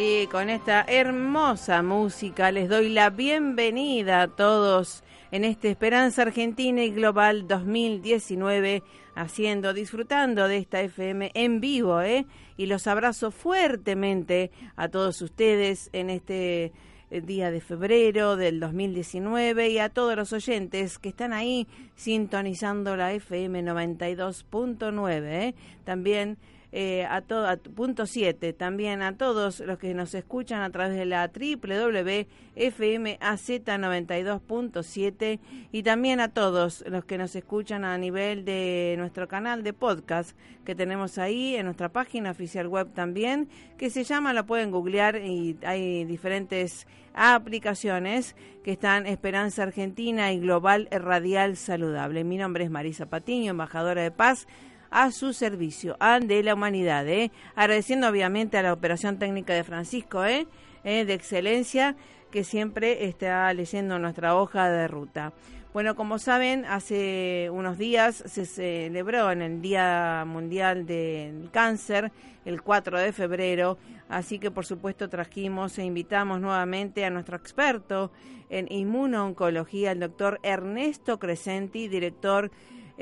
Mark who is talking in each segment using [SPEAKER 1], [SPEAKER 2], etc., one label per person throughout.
[SPEAKER 1] Sí, con esta hermosa música les doy la bienvenida a todos en este Esperanza Argentina y Global 2019, haciendo, disfrutando de esta FM en vivo, ¿eh? Y los abrazo fuertemente a todos ustedes en este eh, día de febrero del 2019 y a todos los oyentes que están ahí sintonizando la FM 92.9, ¿eh? También eh, a todo punto 7 también a todos los que nos escuchan a través de la www.fmaz92.7 y también a todos los que nos escuchan a nivel de nuestro canal de podcast que tenemos ahí en nuestra página oficial web también que se llama, la pueden googlear y hay diferentes aplicaciones que están Esperanza Argentina y Global Radial Saludable. Mi nombre es Marisa Patiño, embajadora de paz a su servicio, de la humanidad. ¿eh? Agradeciendo obviamente a la operación técnica de Francisco, ¿eh? ¿eh? de excelencia, que siempre está leyendo nuestra hoja de ruta. Bueno, como saben, hace unos días se celebró en el Día Mundial del Cáncer, el 4 de febrero, así que por supuesto trajimos e invitamos nuevamente a nuestro experto en inmunooncología, el doctor Ernesto Crescenti, director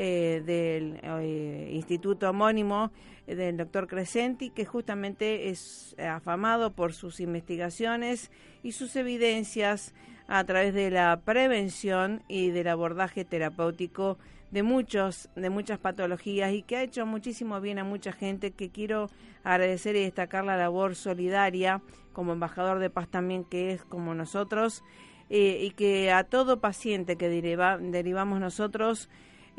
[SPEAKER 1] eh, del eh, instituto homónimo eh, del doctor Crescenti, que justamente es afamado por sus investigaciones y sus evidencias a través de la prevención y del abordaje terapéutico de muchos de muchas patologías y que ha hecho muchísimo bien a mucha gente que quiero agradecer y destacar la labor solidaria como embajador de paz también que es como nosotros y que a todo paciente que derivamos nosotros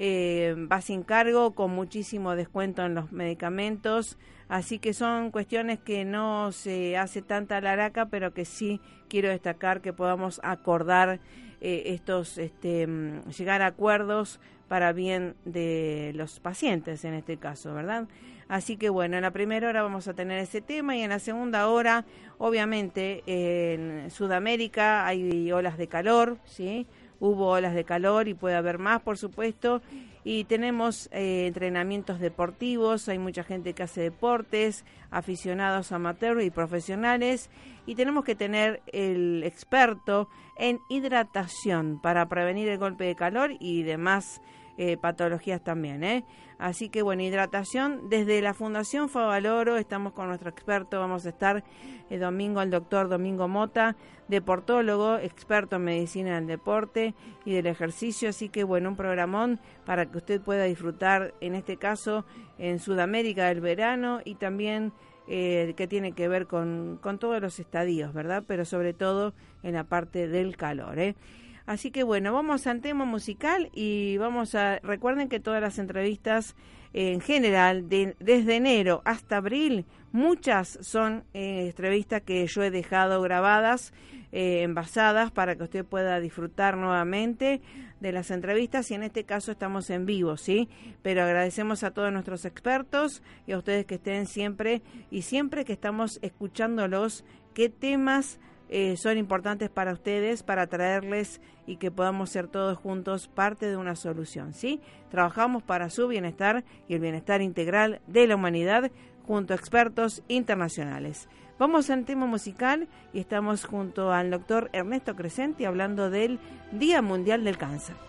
[SPEAKER 1] eh, va sin cargo con muchísimo descuento en los medicamentos. Así que son cuestiones que no se hace tanta laraca, pero que sí quiero destacar que podamos acordar eh, estos, este, mm, llegar a acuerdos para bien de los pacientes en este caso, ¿verdad? Así que bueno, en la primera hora vamos a tener ese tema y en la segunda hora, obviamente, en Sudamérica hay olas de calor, ¿sí? Hubo olas de calor y puede haber más, por supuesto. Y tenemos eh, entrenamientos deportivos, hay mucha gente que hace deportes, aficionados amateurs y profesionales. Y tenemos que tener el experto en hidratación para prevenir el golpe de calor y demás eh, patologías también. ¿eh? Así que bueno, hidratación desde la Fundación Favaloro, estamos con nuestro experto, vamos a estar el domingo el doctor Domingo Mota, deportólogo, experto en medicina del deporte y del ejercicio, así que bueno, un programón para que usted pueda disfrutar en este caso en Sudamérica del verano y también eh, que tiene que ver con, con todos los estadios, ¿verdad? Pero sobre todo en la parte del calor, ¿eh? Así que bueno, vamos al tema musical y vamos a, recuerden que todas las entrevistas en general, desde enero hasta abril, muchas son eh, entrevistas que yo he dejado grabadas, eh, envasadas, para que usted pueda disfrutar nuevamente de las entrevistas y en este caso estamos en vivo, ¿sí? Pero agradecemos a todos nuestros expertos y a ustedes que estén siempre y siempre que estamos escuchándolos, qué temas eh, son importantes para ustedes, para traerles y que podamos ser todos juntos parte de una solución, ¿sí? Trabajamos para su bienestar y el bienestar integral de la humanidad junto a expertos internacionales. Vamos al tema musical y estamos junto al doctor Ernesto Crescenti hablando del Día Mundial del Cáncer.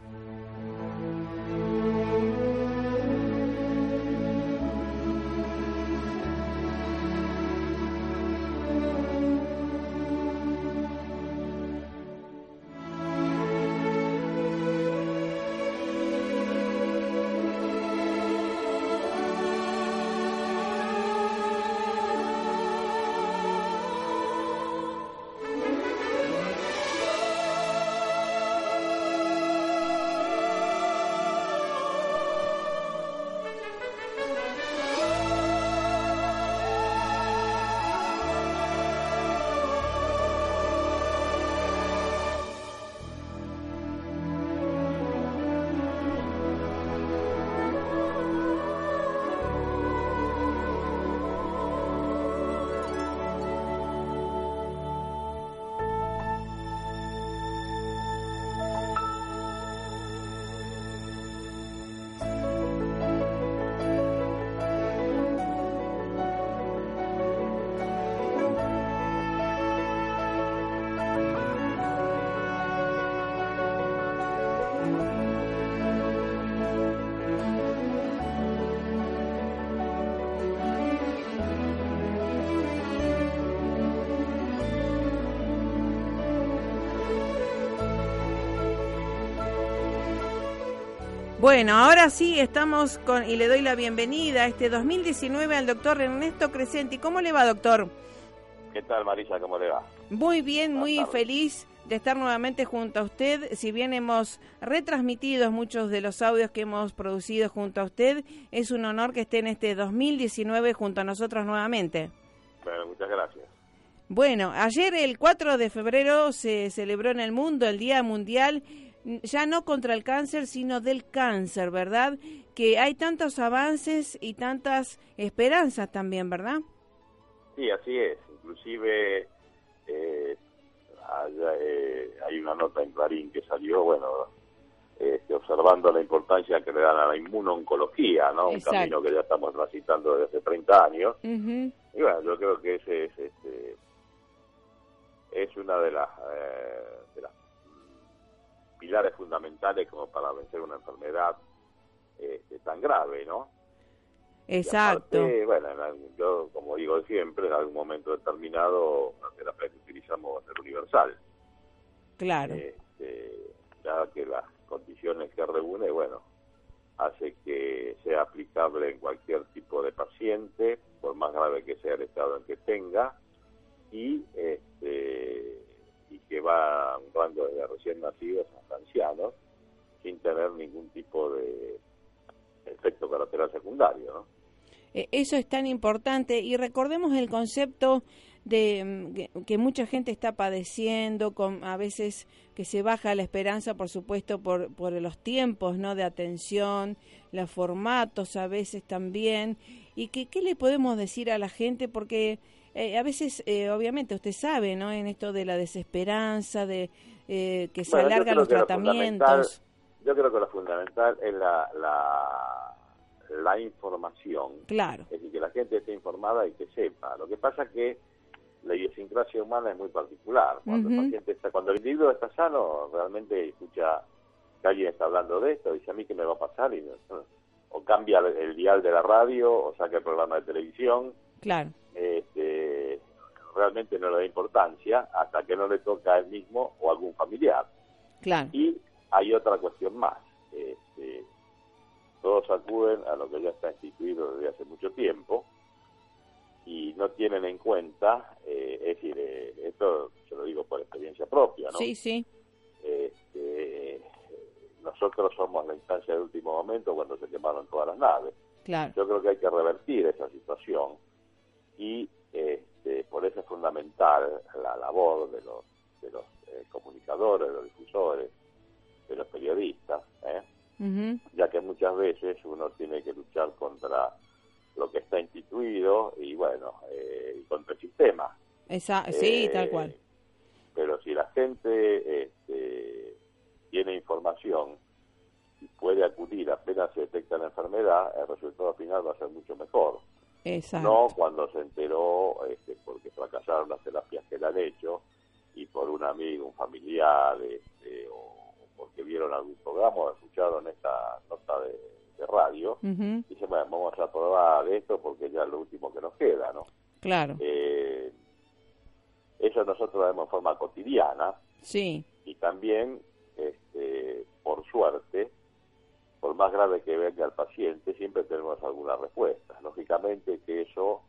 [SPEAKER 1] Bueno, ahora sí estamos con y le doy la bienvenida a este 2019 al doctor Ernesto Crescenti. ¿Cómo le va, doctor?
[SPEAKER 2] ¿Qué tal, Marisa? ¿Cómo le va?
[SPEAKER 1] Muy bien, muy feliz de estar nuevamente junto a usted. Si bien hemos retransmitido muchos de los audios que hemos producido junto a usted, es un honor que esté en este 2019 junto a nosotros nuevamente.
[SPEAKER 2] Bueno, muchas gracias.
[SPEAKER 1] Bueno, ayer el 4 de febrero se celebró en el mundo el Día Mundial ya no contra el cáncer, sino del cáncer, ¿verdad? Que hay tantos avances y tantas esperanzas también, ¿verdad?
[SPEAKER 2] Sí, así es. Inclusive eh, eh, hay una nota en Clarín que salió, bueno, este, observando la importancia que le dan a la inmunoncología, ¿no? Un camino que ya estamos transitando desde hace 30 años. Y bueno, yo creo que ese es, este, es una de las, eh, de las pilares fundamentales como para vencer una enfermedad este, tan grave, ¿no?
[SPEAKER 1] Exacto.
[SPEAKER 2] bueno, yo como digo siempre, en algún momento determinado la terapia que utilizamos va a ser universal.
[SPEAKER 1] Claro.
[SPEAKER 2] Este, ya que las condiciones que reúne, bueno, hace que sea aplicable en cualquier tipo de paciente, por más grave que sea el estado en que tenga, y este, y que va un rango de recién nacidos hasta ancianos sin tener ningún tipo de efecto colateral secundario. ¿no?
[SPEAKER 1] E, eso es tan importante y recordemos el concepto de mm, que, mucha gente está padeciendo, con a veces que se baja la esperanza, por supuesto, por, por los tiempos ¿no? de atención, los formatos a veces también. ¿Y que, qué le podemos decir a la gente? Porque eh, a veces, eh, obviamente, usted sabe, ¿no? En esto de la desesperanza, de eh, que se alargan los tratamientos.
[SPEAKER 2] Yo creo que lo fundamental es la, la, la, información.
[SPEAKER 1] Claro.
[SPEAKER 2] Es decir, que la gente esté informada y que sepa. Lo que pasa que la idiosincrasia humana es muy particular. Cuando, el paciente está, cuando el individuo está sano, realmente escucha que alguien está hablando de esto, dice a mí qué me va a pasar, y o cambia el dial de la radio, o saca el programa de televisión.
[SPEAKER 1] Claro
[SPEAKER 2] este, realmente no le da importancia hasta que no le toca a él mismo o a algún familiar.
[SPEAKER 1] Claro.
[SPEAKER 2] Y hay otra cuestión más. Este, todos acuden a lo que ya está instituido desde hace mucho tiempo y no tienen en cuenta, eh, es decir, eh, esto se lo digo por experiencia propia, ¿no?
[SPEAKER 1] Sí, sí.
[SPEAKER 2] Este, nosotros somos la instancia de último momento cuando se quemaron todas las naves.
[SPEAKER 1] Claro.
[SPEAKER 2] Yo creo que hay que revertir esa situación y este, por eso es fundamental la labor de los, de los eh, comunicadores, de los difusores, de los periodistas, ¿eh? ya que muchas veces uno tiene que luchar contra lo que está instituido y bueno, eh, contra el sistema.
[SPEAKER 1] Esa, sí, tal cual.
[SPEAKER 2] Pero si la gente este, tiene información y puede acudir apenas se detecta la enfermedad, el resultado final va a ser mucho mejor.
[SPEAKER 1] Exacto.
[SPEAKER 2] No cuando se enteró este, porque fracasaron las terapias que le han hecho y por un amigo, un familiar, este, o porque vieron algún programa o escucharon esta nota de, radio, y dicen, bueno, vamos a probar esto porque ya es lo último que nos queda, ¿no?
[SPEAKER 1] Claro.
[SPEAKER 2] Eh, eso nosotros lo vemos en forma cotidiana.
[SPEAKER 1] Sí.
[SPEAKER 2] Y también, este, por suerte, por más grave que venga el paciente, siempre tenemos alguna respuesta. Lógicamente que eso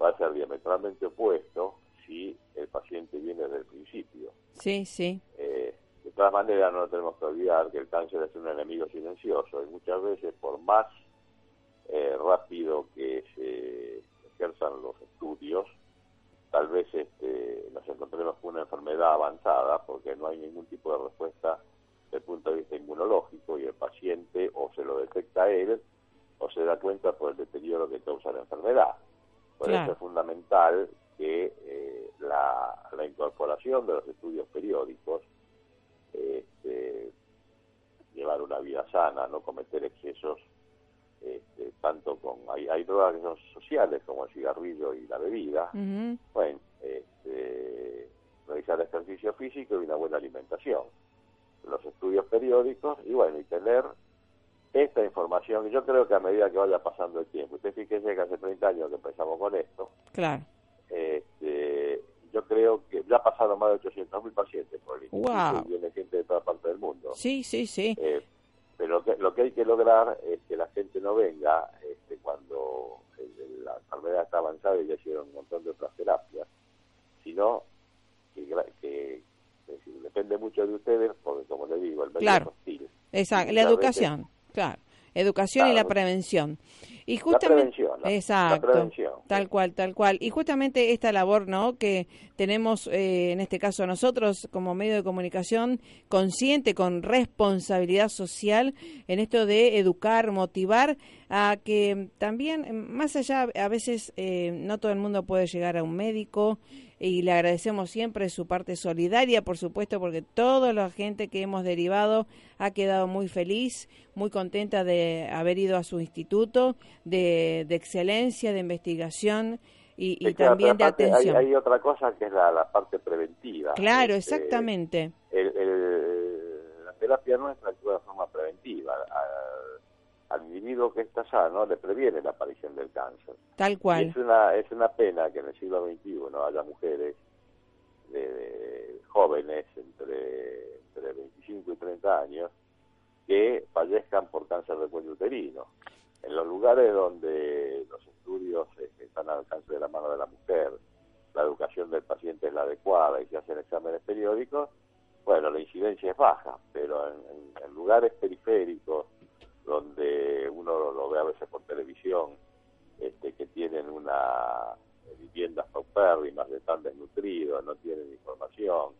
[SPEAKER 2] va a ser diametralmente opuesto si el paciente viene desde el principio.
[SPEAKER 1] Sí, sí.
[SPEAKER 2] Eh, de todas maneras, no tenemos que olvidar que el cáncer es un enemigo silencioso y muchas veces, por más eh, rápido que se ejerzan los estudios, tal vez este, nos encontremos con una enfermedad avanzada porque no hay ningún tipo de respuesta desde el punto de vista inmunológico y el paciente o se lo detecta él o se da cuenta por el deterioro que causa la enfermedad. Por eso es fundamental que eh, la, incorporación de los estudios periódicos, este, llevar una vida sana, no cometer excesos, este, tanto con hay, hay drogas que son sociales como el cigarrillo y la bebida, bueno, este, realizar ejercicio físico y una buena alimentación los estudios periódicos y bueno, y tener esta información. Y yo creo que a medida que vaya pasando el tiempo, usted fíjese que hace 30 años que empezamos con esto.
[SPEAKER 1] Claro.
[SPEAKER 2] Este, yo creo que ya pasaron más de 800 mil pacientes por el
[SPEAKER 1] wow.
[SPEAKER 2] y viene gente de toda parte del mundo.
[SPEAKER 1] Sí, sí, sí.
[SPEAKER 2] Eh, pero lo que, lo que hay que lograr es que la gente no venga este, cuando la enfermedad está avanzada y ya hicieron un montón de otras terapias, sino que, que, depende mucho de ustedes porque, como le digo, el medio es hostil.
[SPEAKER 1] Exacto, la educación, claro. Educación y la prevención. Y justamente,
[SPEAKER 2] la prevención,
[SPEAKER 1] exacto, tal cual, tal cual. Y justamente esta labor, ¿no? Que tenemos, eh, en este caso nosotros, como medio de comunicación, consciente, con responsabilidad social, en esto de educar, motivar a que también, más allá, a veces eh, no todo el mundo puede llegar a un médico, y le agradecemos siempre su parte solidaria, por supuesto, porque toda la gente que hemos derivado ha quedado muy feliz, muy contenta de haber ido a su instituto de, excelencia, de investigación y, también de atención.
[SPEAKER 2] Hay, otra cosa que es la, parte preventiva.
[SPEAKER 1] Claro, este, exactamente.
[SPEAKER 2] la terapia nuestra actúa de forma preventiva al individuo que está sano le previene la aparición del cáncer.
[SPEAKER 1] Tal cual.
[SPEAKER 2] es una, es una pena que en el siglo XXI haya mujeres de, jóvenes entre, entre 25 y 30 años que fallezcan por cáncer de cuello uterino. En los lugares donde los estudios este, están al alcance de la mano de la mujer, la educación del paciente es la adecuada y se hacen exámenes periódicos, bueno, la incidencia es baja, pero en lugares periféricos, donde uno lo ve a veces por televisión, este, que tienen una viviendas paupérrimas, están desnutridos, no tienen información,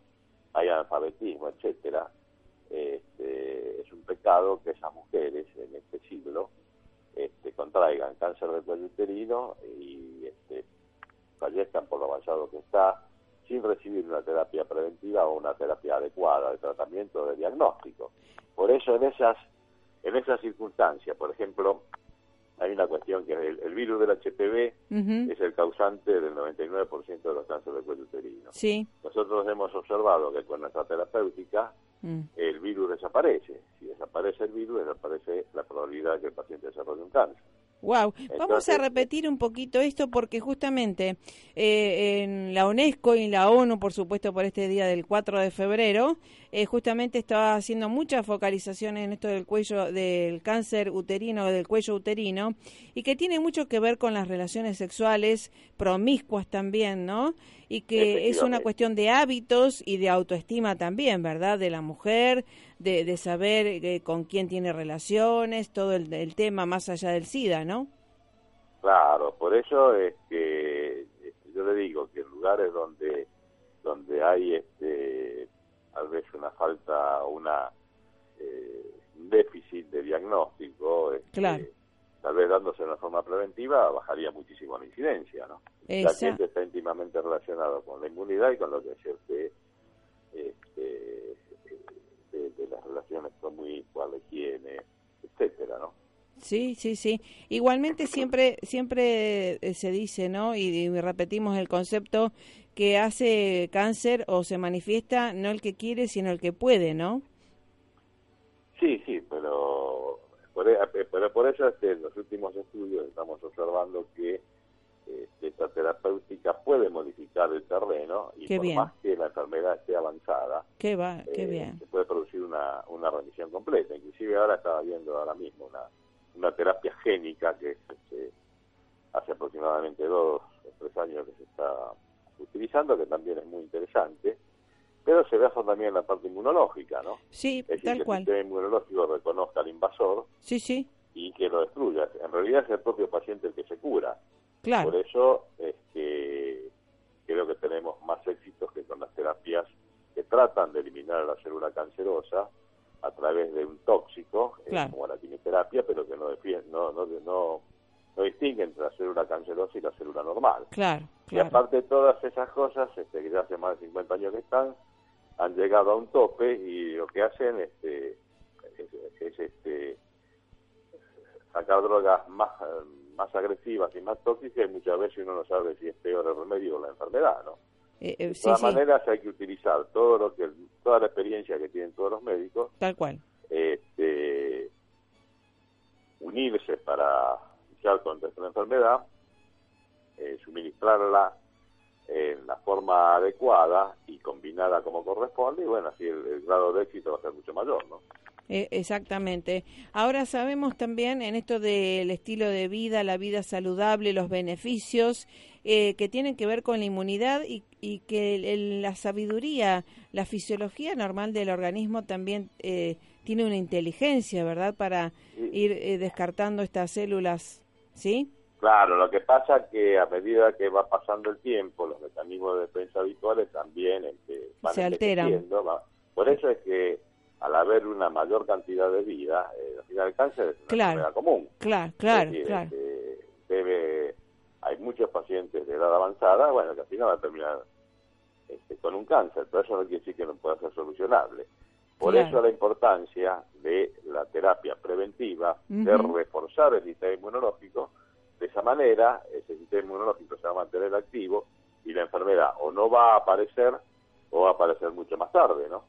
[SPEAKER 2] hay analfabetismo, etcétera, este, es un pecado que esas mujeres en este siglo este, contraigan cáncer de cuello uterino y este, fallezcan por lo avanzado que está, sin recibir una terapia preventiva o una terapia adecuada de tratamiento, de diagnóstico. Por eso en esas en esas circunstancias, por ejemplo, hay una cuestión que el, el virus del HPV es el causante del 99% de los cánceres de cuello uterino.
[SPEAKER 1] Sí.
[SPEAKER 2] Nosotros hemos observado que con nuestra terapéutica mm. el virus desaparece. Si desaparece el virus, desaparece la probabilidad de que el paciente desarrolle un cáncer.
[SPEAKER 1] Wow, vamos a repetir un poquito esto porque justamente eh, en la UNESCO y la ONU, por supuesto, por este día del 4 de febrero, eh, justamente estaba haciendo muchas focalizaciones en esto del cuello, del cáncer uterino, del cuello uterino, y que tiene mucho que ver con las relaciones sexuales promiscuas también, ¿no? Y que es una cuestión de hábitos y de autoestima también, ¿verdad? De la mujer, de, saber eh, con quién tiene relaciones, todo el, tema más allá del SIDA, ¿no?
[SPEAKER 2] Claro, por eso es que este, yo le digo que en lugares donde donde hay este tal vez una falta una eh, un déficit de diagnóstico este, tal vez dándose de una forma preventiva bajaría muchísimo la incidencia no la gente está íntimamente relacionado con la inmunidad y con lo que es este, de, las relaciones promiscuas, la higiene, etcétera, ¿no?
[SPEAKER 1] Sí, sí, sí. Igualmente siempre siempre eh, se dice, ¿no? Y, repetimos el concepto que hace cáncer o se manifiesta no el que quiere, sino el que puede, ¿no?
[SPEAKER 2] Sí, sí, pero por, e, pero por eso en los últimos estudios estamos observando que este, esta terapéutica puede modificar el terreno y por más que la enfermedad esté avanzada,
[SPEAKER 1] qué va, qué eh, bien.
[SPEAKER 2] se puede producir una, una remisión completa. Inclusive ahora estaba viendo ahora mismo una, una terapia génica que este, hace aproximadamente dos o tres años que se está utilizando, que también es muy interesante, pero se basa también en la parte inmunológica, ¿no?
[SPEAKER 1] Sí,
[SPEAKER 2] es
[SPEAKER 1] tal
[SPEAKER 2] que
[SPEAKER 1] cual.
[SPEAKER 2] el sistema inmunológico reconozca al invasor
[SPEAKER 1] sí, sí.
[SPEAKER 2] y que lo destruya. En realidad es el propio paciente el que se cura.
[SPEAKER 1] Claro.
[SPEAKER 2] Por eso es que creo que tenemos más éxitos que con las terapias que tratan de eliminar la célula cancerosa a través de un tóxico, eh, como la quimioterapia, pero que no, no, no, no, no distingue entre la célula cancerosa y la célula normal.
[SPEAKER 1] Claro,
[SPEAKER 2] Y aparte de todas esas cosas, este, que ya hace más de 50 años que están, han llegado a un tope y lo que hacen este, es, este, sacar drogas más más agresivas y más tóxicas y muchas veces uno no sabe si es peor el remedio o la enfermedad, ¿no?
[SPEAKER 1] Eh, eh,
[SPEAKER 2] de todas maneras hay que utilizar todo lo que toda la experiencia que tienen todos los médicos,
[SPEAKER 1] tal cual,
[SPEAKER 2] este, unirse para luchar contra esta enfermedad, eh, suministrarla en la forma adecuada y combinada como corresponde y bueno así el grado de éxito va a ser mucho mayor, ¿no?
[SPEAKER 1] Eh, exactamente. Ahora sabemos también en esto del estilo de vida, la vida saludable, los beneficios eh, que tienen que ver con la inmunidad y, y que la sabiduría, la fisiología normal del organismo también eh, tiene una inteligencia, ¿verdad? Para ir descartando estas células, ¿sí?
[SPEAKER 2] Claro, lo que pasa es que a medida que va pasando el tiempo, los mecanismos de defensa habituales también este, van
[SPEAKER 1] se alteran.
[SPEAKER 2] Por eso es que al haber una mayor cantidad de vida, eh, al final el cáncer es una
[SPEAKER 1] claro,
[SPEAKER 2] enfermedad común.
[SPEAKER 1] Claro, claro, claro.
[SPEAKER 2] Este, debe, hay muchos pacientes de edad avanzada, bueno, que al final van a terminar este, con un cáncer, pero eso no quiere decir que no pueda ser solucionable. Por eso la importancia de la terapia preventiva, de reforzar el sistema inmunológico, de esa manera ese sistema inmunológico se va a mantener activo y la enfermedad o no va a aparecer o va a aparecer mucho más tarde, ¿no?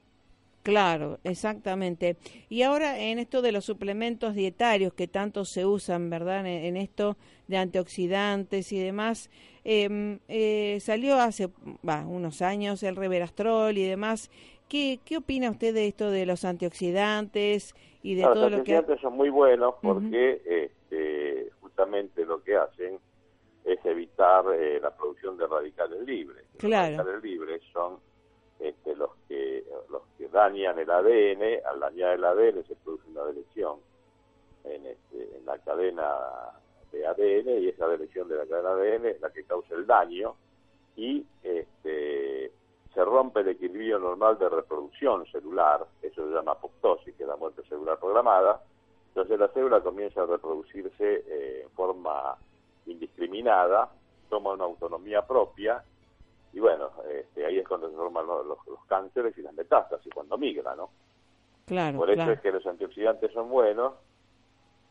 [SPEAKER 1] Claro, exactamente. Y ahora en esto de los suplementos dietarios que tanto se usan, ¿verdad? En, esto de antioxidantes y demás, em, eh, salió hace unos años el reverastrol y demás. ¿Qué, ¿Qué opina usted de esto de los antioxidantes y de todo lo que...
[SPEAKER 2] Los antioxidantes son muy buenos porque este, justamente lo que hacen es evitar eh, la producción de radicales libres.
[SPEAKER 1] Claro.
[SPEAKER 2] Los radicales libres son este, los que los que dañan el ADN, al dañar el ADN se produce una delección en, este, en la cadena de ADN y esa delección de la cadena de ADN es la que causa el daño y este, se rompe el equilibrio normal de reproducción celular, eso se llama apoptosis, que es la muerte celular programada, entonces la célula comienza a reproducirse eh, en forma indiscriminada, toma una autonomía propia y bueno, este, ahí es cuando se forman los, los, cánceres y las metástasis, cuando migra, ¿no?
[SPEAKER 1] Claro,
[SPEAKER 2] Por eso es que los antioxidantes son buenos.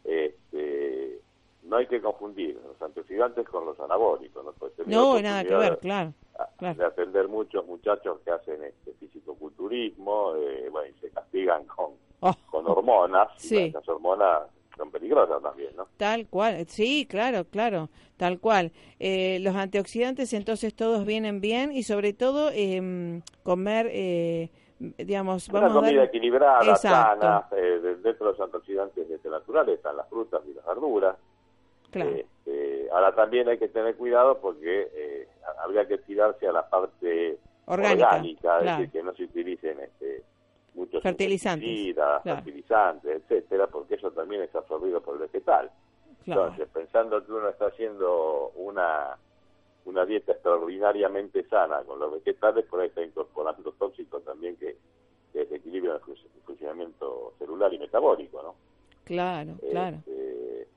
[SPEAKER 2] Este, no hay que confundir los antioxidantes con los anabólicos. No, pues,
[SPEAKER 1] no nada que ver, claro,
[SPEAKER 2] De atender muchos muchachos que hacen este fisicoculturismo, eh, bueno, y se castigan con, oh. con hormonas.
[SPEAKER 1] Sí. Y
[SPEAKER 2] esas hormonas son peligrosas también, ¿no?
[SPEAKER 1] Tal cual, sí, claro, claro, tal cual. Eh, los antioxidantes entonces todos vienen bien y sobre todo eh, comer, eh, digamos,
[SPEAKER 2] vamos
[SPEAKER 1] Una
[SPEAKER 2] comida equilibrada, sana, eh, dentro de los antioxidantes este, naturales están las frutas y las verduras.
[SPEAKER 1] Claro.
[SPEAKER 2] Este, ahora también hay que tener cuidado porque eh, habría que tirarse a la parte
[SPEAKER 1] orgánica,
[SPEAKER 2] orgánica es decir, que no se utilicen este, muchos
[SPEAKER 1] fertilizantes,
[SPEAKER 2] insecticidas, fertilizantes, etcétera, porque eso también es absorbido por el vegetal. Entonces, pensando que uno está haciendo una una dieta extraordinariamente sana con los vegetales, por ahí está incorporando tóxicos también que, que desequilibran el funcionamiento celular y metabólico, ¿no?
[SPEAKER 1] Claro, claro. Este,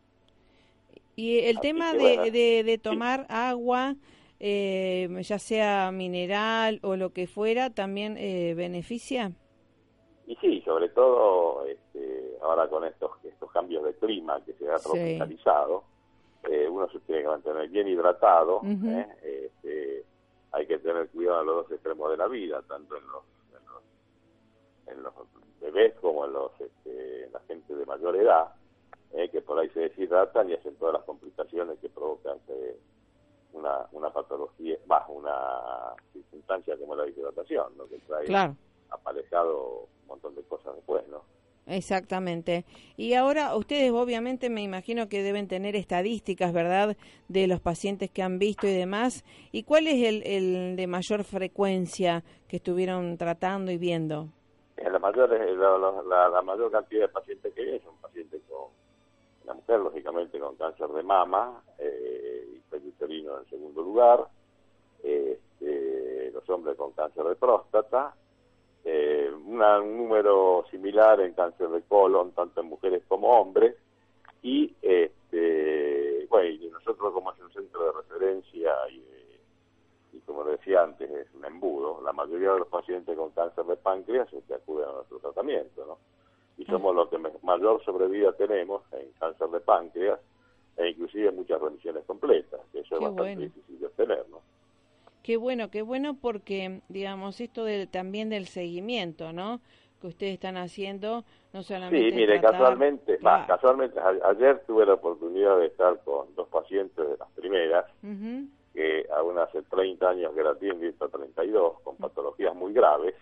[SPEAKER 1] y el tema de, de, tomar agua, eh, ya sea mineral o lo que fuera, también eh, beneficia.
[SPEAKER 2] Y sí, sobre todo este, ahora con estos estos cambios de clima que se ha tropicalizado, eh, uno se tiene que mantener bien hidratado, este, hay que tener cuidado en los dos extremos de la vida, tanto en los, en los, bebés como en los este, la gente de mayor edad, que por ahí se deshidratan y hacen todas las complicaciones que provocan una, una patología, bajo una circunstancia como la deshidratación, ¿no? que trae aparejado un montón de cosas después, ¿no?
[SPEAKER 1] Exactamente. Y ahora ustedes obviamente me imagino que deben tener estadísticas, ¿verdad?, de los pacientes que han visto y demás. ¿Y cuál es el, el de mayor frecuencia que estuvieron tratando y viendo?
[SPEAKER 2] La mayor, la, la, mayor cantidad de pacientes que hay son pacientes con, la mujer lógicamente con cáncer de mama, eh, uterino en segundo lugar, este, los hombres con cáncer de próstata, eh, un número similar en cáncer de colon, tanto en mujeres como hombres, y este, bueno, y nosotros como es un centro de referencia y, como decía antes, es un embudo, la mayoría de los pacientes con cáncer de páncreas es que acuden a nuestro tratamiento, ¿no? Y somos los que mayor sobrevida tenemos en cáncer de páncreas, e inclusive muchas remisiones completas, que eso es bastante difícil de obtener, ¿no?
[SPEAKER 1] Qué bueno, qué bueno porque, digamos, esto del, también del seguimiento, ¿no? Que ustedes están haciendo, no solamente...
[SPEAKER 2] Sí, mire, casualmente, casualmente, ayer tuve la oportunidad de estar con dos pacientes de las primeras, que aún hace 30 años que la tienen, y 32, con patologías muy graves,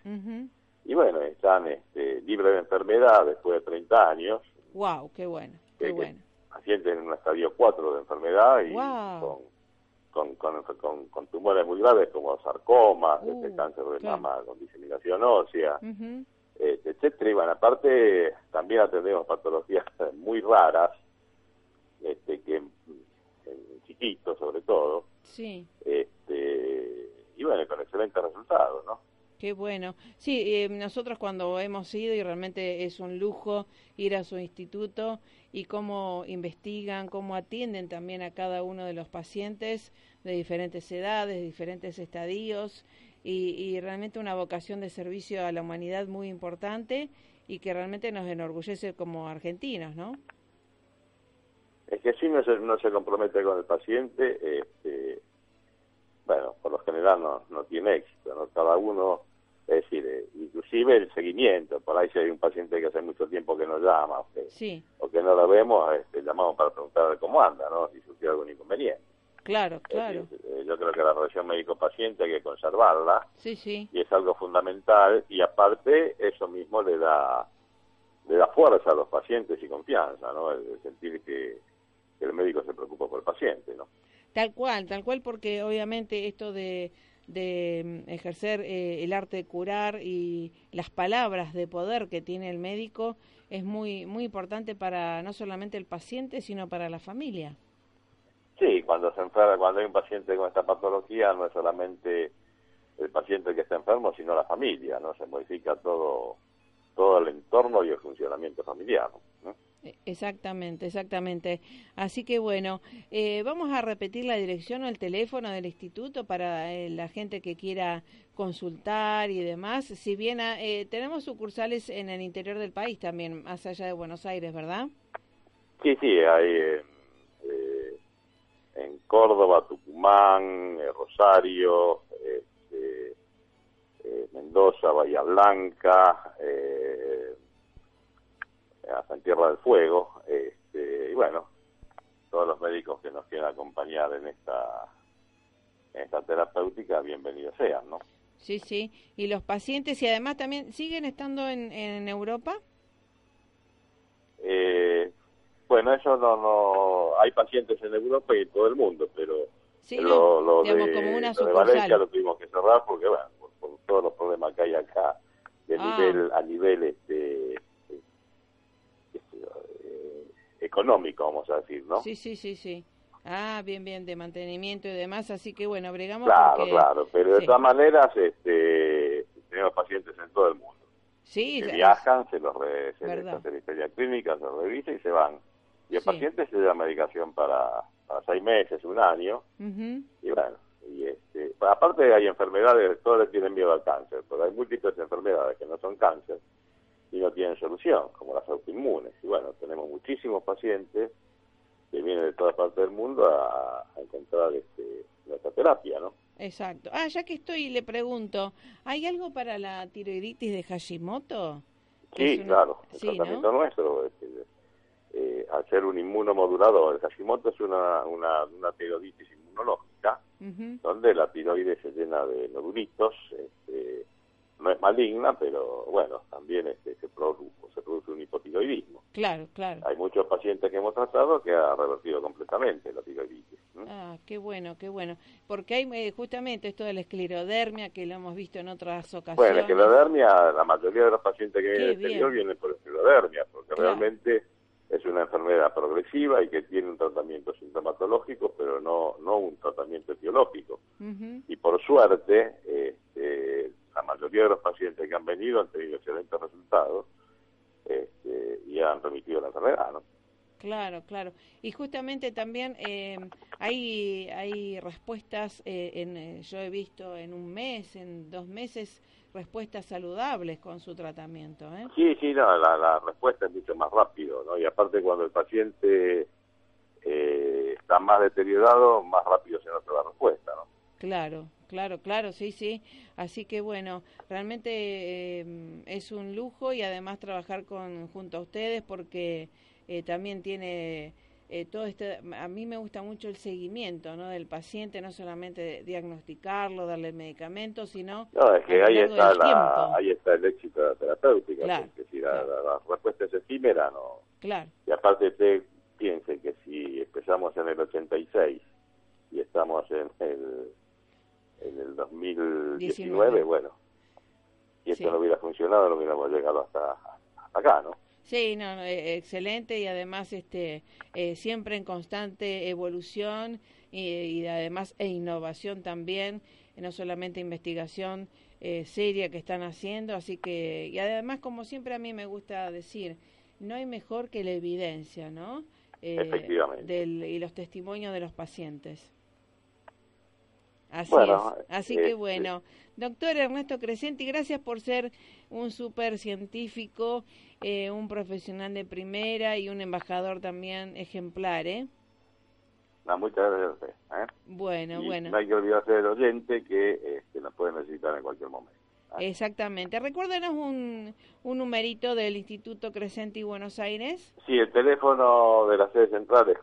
[SPEAKER 2] y bueno, están este, libres de enfermedad después de 30 años.
[SPEAKER 1] ¡Wow! ¡Qué bueno! ¡Qué bueno!
[SPEAKER 2] pacientes en un estadio 4 de enfermedad y con, con, tumores muy graves como sarcomas, este uh, cáncer de mama con diseminación ósea, este, etcétera. Y bueno, aparte también atendemos patologías muy raras, este, que en, chiquitos sobre todo.
[SPEAKER 1] Sí.
[SPEAKER 2] Este, y bueno, con excelentes resultados, ¿no?
[SPEAKER 1] Qué bueno. Sí, eh, nosotros cuando hemos ido y realmente es un lujo ir a su instituto y cómo investigan, cómo atienden también a cada uno de los pacientes de diferentes edades, diferentes estadios y, realmente una vocación de servicio a la humanidad muy importante y que realmente nos enorgullece como argentinos, ¿no?
[SPEAKER 2] Es que si no se, no se compromete con el paciente, este, bueno, por lo general no, no tiene éxito, ¿no? Cada uno es decir, eh, inclusive el seguimiento, por ahí si hay un paciente que hace mucho tiempo que nos llama o que, no lo vemos, este, llamamos para preguntar cómo anda, ¿no? si surgió algún inconveniente.
[SPEAKER 1] Claro, claro.
[SPEAKER 2] Eh, yo creo que la relación médico-paciente hay que conservarla.
[SPEAKER 1] Sí, sí.
[SPEAKER 2] Y es algo fundamental y aparte eso mismo le da le da fuerza a los pacientes y confianza, ¿no? El, sentir que, que el médico se preocupa por el paciente, ¿no?
[SPEAKER 1] Tal cual, tal cual, porque obviamente esto de de mm, ejercer eh, el arte de curar y las palabras de poder que tiene el médico es muy muy importante para no solamente el paciente sino para la familia.
[SPEAKER 2] Sí, cuando se enferma, cuando hay un paciente con esta patología no es solamente el paciente que está enfermo sino la familia, no se modifica todo todo el entorno y el funcionamiento familiar. ¿no?
[SPEAKER 1] Exactamente, exactamente. Así que bueno, eh, vamos a repetir la dirección o el teléfono del instituto para eh, la gente que quiera consultar y demás. Si bien ah, eh, tenemos sucursales en el interior del país también, más allá de Buenos Aires, ¿verdad?
[SPEAKER 2] Sí, sí, hay en Córdoba, Tucumán, Rosario, este, Mendoza, Bahía Blanca. Eh, hasta en Tierra del Fuego, este, y bueno, todos los médicos que nos quieran acompañar en esta, en esta terapéutica, bienvenidos sean, ¿no?
[SPEAKER 1] Sí, sí, y los pacientes, y además también, ¿siguen estando en, en Europa?
[SPEAKER 2] Eh, bueno, eso no, no, hay pacientes en Europa y en todo el mundo, pero
[SPEAKER 1] sí, lo, de,
[SPEAKER 2] Valencia lo tuvimos que cerrar porque, bueno, por, todos los problemas que hay acá a
[SPEAKER 1] Ah.
[SPEAKER 2] nivel, a nivel este, económico, vamos a decir, ¿no?
[SPEAKER 1] Sí, sí, sí, sí. Ah, bien, bien, de mantenimiento y demás, así que bueno, bregamos
[SPEAKER 2] claro,
[SPEAKER 1] porque...
[SPEAKER 2] claro, pero de todas maneras este, tenemos pacientes en todo el mundo.
[SPEAKER 1] Sí, ya-
[SPEAKER 2] viajan, se los re, se hace la historia clínica, se los revisa y se van. Y el
[SPEAKER 1] Sí.
[SPEAKER 2] paciente se da medicación para, para seis meses, un año,
[SPEAKER 1] Ujú.
[SPEAKER 2] y bueno, y este, aparte hay enfermedades, todos le tienen miedo al cáncer, pero hay múltiples enfermedades que no son cáncer y no tienen solución, como las autoinmunes. Y bueno, tenemos muchísimos pacientes que vienen de todas partes del mundo a, a encontrar este, nuestra terapia, ¿no?
[SPEAKER 1] Exacto. Ah, ya que estoy, le pregunto, ¿hay algo para la tiroiditis de Hashimoto?
[SPEAKER 2] Sí, claro, el
[SPEAKER 1] Sí, ¿no?
[SPEAKER 2] tratamiento nuestro, este, eh, al ser un inmunomodulador, el Hashimoto es una, una, una tiroiditis inmunológica, donde la tiroides se llena de nodulitos, este, no es maligna, pero bueno, también este, se, produjo, se produce un hipotiroidismo.
[SPEAKER 1] Claro, claro.
[SPEAKER 2] Hay muchos pacientes que hemos tratado que ha revertido completamente la tiroiditis.
[SPEAKER 1] Ah, qué bueno, qué bueno. Porque hay eh, justamente esto de la esclerodermia que lo hemos visto en otras ocasiones.
[SPEAKER 2] Bueno, la esclerodermia, la mayoría de los pacientes que vienen del exterior vienen por esclerodermia, porque
[SPEAKER 1] Claro.
[SPEAKER 2] realmente es una enfermedad progresiva y que tiene un tratamiento sintomatológico, pero no, no un tratamiento etiológico. Y por suerte, este, la mayoría de los pacientes que han venido han tenido excelentes resultados este, y han remitido la enfermedad, ¿no?
[SPEAKER 1] Claro, claro. Y justamente también eh, hay, hay respuestas, eh, en, eh, yo he visto en un mes, en dos meses, respuestas saludables con su tratamiento. ¿eh?
[SPEAKER 2] Sí, sí, no, la, la respuesta es mucho más rápido, ¿no? Y aparte cuando el paciente eh, está más deteriorado, más rápido se nota la respuesta, ¿no?
[SPEAKER 1] Claro, claro, claro, sí, sí. Así que bueno, realmente eh, es un lujo y además trabajar con junto a ustedes porque eh, también tiene eh, todo este. A mí me gusta mucho el seguimiento, ¿no? Del paciente, no solamente diagnosticarlo, darle medicamentos, sino
[SPEAKER 2] No, es que ahí está, la, ahí está el éxito de la terapéutica,
[SPEAKER 1] Claro,
[SPEAKER 2] porque si la,
[SPEAKER 1] claro.
[SPEAKER 2] la- la respuesta es efímera, no.
[SPEAKER 1] Claro,
[SPEAKER 2] Y aparte usted piense que si empezamos en el 86 y estamos en el, en el 2019,
[SPEAKER 1] 19.
[SPEAKER 2] bueno, si esto
[SPEAKER 1] Sí.
[SPEAKER 2] no hubiera funcionado, no hubiéramos llegado hasta, hasta acá, ¿no?
[SPEAKER 1] Sí, no, no, eh, excelente y además este eh, siempre en constante evolución y, y además e innovación también, no solamente investigación eh, seria que están haciendo, así que y además como siempre a mí me gusta decir, no hay mejor que la evidencia, ¿no? Eh,
[SPEAKER 2] Efectivamente.
[SPEAKER 1] del- y los testimonios de los pacientes. Así
[SPEAKER 2] Bueno,
[SPEAKER 1] es. Así que bueno, doctor Ernesto Crescenti, gracias por ser un súper científico, eh, un profesional de primera y un embajador también ejemplar, ¿eh?
[SPEAKER 2] No, muchas gracias a usted. ¿eh?
[SPEAKER 1] Bueno,
[SPEAKER 2] Y
[SPEAKER 1] bueno.
[SPEAKER 2] No hay que olvidarse del oyente que este, nos puede necesitar en cualquier momento. ¿eh?
[SPEAKER 1] Exactamente. Recuérdenos un, un numerito del Instituto Crescenti Buenos Aires.
[SPEAKER 2] Sí, el teléfono de la sede central es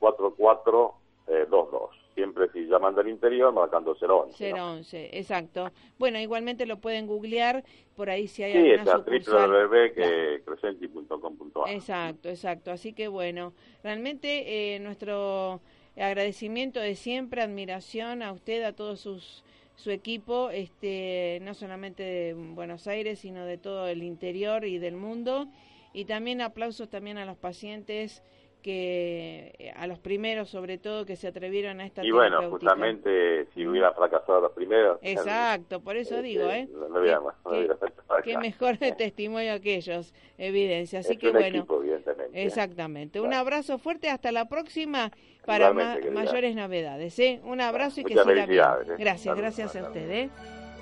[SPEAKER 2] 4866-4422. Siempre si llaman del interior, marcando 011. ¿no?
[SPEAKER 1] 011, exacto. Bueno, igualmente lo pueden googlear, por ahí si hay
[SPEAKER 2] Sí,
[SPEAKER 1] alguna
[SPEAKER 2] está
[SPEAKER 1] sucursal.
[SPEAKER 2] www.crescenti.com.ar.
[SPEAKER 1] Exacto, exacto. Así que bueno, realmente eh, nuestro agradecimiento de siempre, admiración a usted, a todos sus su equipo, este, no solamente de Buenos Aires, sino de todo el interior y del mundo. Y también aplausos también a los pacientes que eh, a los primeros sobre todo que se atrevieron a esta
[SPEAKER 2] Y bueno, justamente si hubiera fracasado los primeros.
[SPEAKER 1] Exacto, por eso
[SPEAKER 2] este,
[SPEAKER 1] digo, ¿eh?
[SPEAKER 2] No, no hubiera, no
[SPEAKER 1] Qué-
[SPEAKER 2] hubiera
[SPEAKER 1] Qué mejor testimonio que ellos, evidencia. Así
[SPEAKER 2] es
[SPEAKER 1] que
[SPEAKER 2] un
[SPEAKER 1] bueno.
[SPEAKER 2] equipo, evidentemente.
[SPEAKER 1] Exactamente. Un abrazo fuerte. Hasta la próxima para ma-
[SPEAKER 2] Igualmente, querida.
[SPEAKER 1] mayores novedades. ¿eh? Un abrazo y que siga bien.
[SPEAKER 2] ¿eh?
[SPEAKER 1] Gracias, gracias a
[SPEAKER 2] buenas
[SPEAKER 1] usted. ¿eh?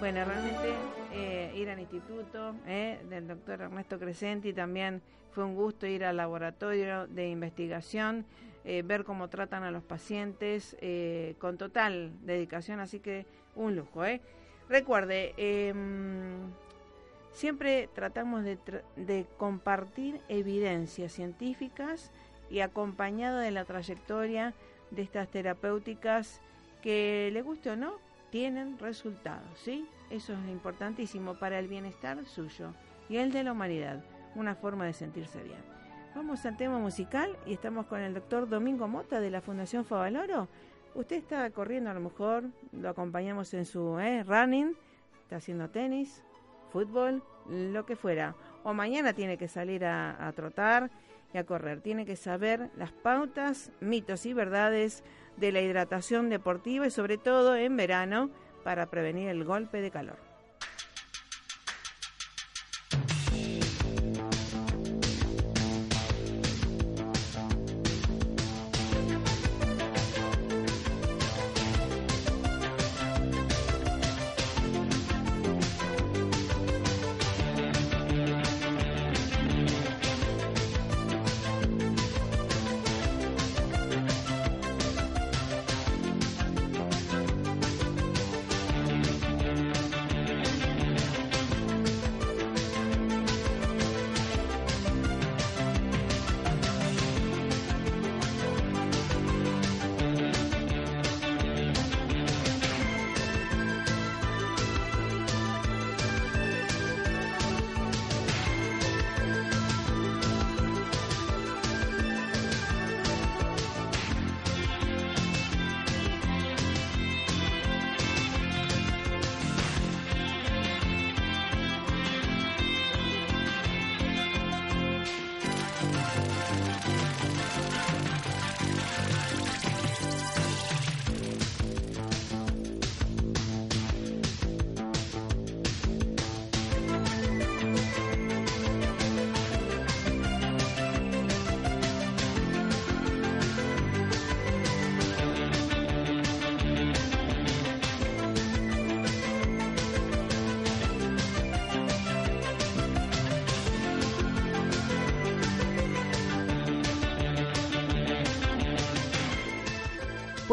[SPEAKER 1] Bueno, realmente eh, ir al instituto ¿eh? del doctor Ernesto Crescenti también fue un gusto ir al laboratorio de investigación, eh, ver cómo tratan a los pacientes eh, con total dedicación, así que un lujo. ¿eh? Recuerde, em, Siempre tratamos de, de compartir evidencias científicas y acompañado de la trayectoria de estas terapéuticas que, le guste o no, tienen resultados, ¿sí? Eso es importantísimo para el bienestar suyo y el de la humanidad, una forma de sentirse bien. Vamos al tema musical y estamos con el doctor Domingo Mota de la Fundación Favaloro. Usted está corriendo a lo mejor, lo acompañamos en su eh, running, está haciendo tenis, fútbol, lo que fuera. O mañana tiene que salir a, a trotar y a correr. Tiene que saber las pautas, mitos y verdades de la hidratación deportiva y sobre todo en verano para prevenir el golpe de calor.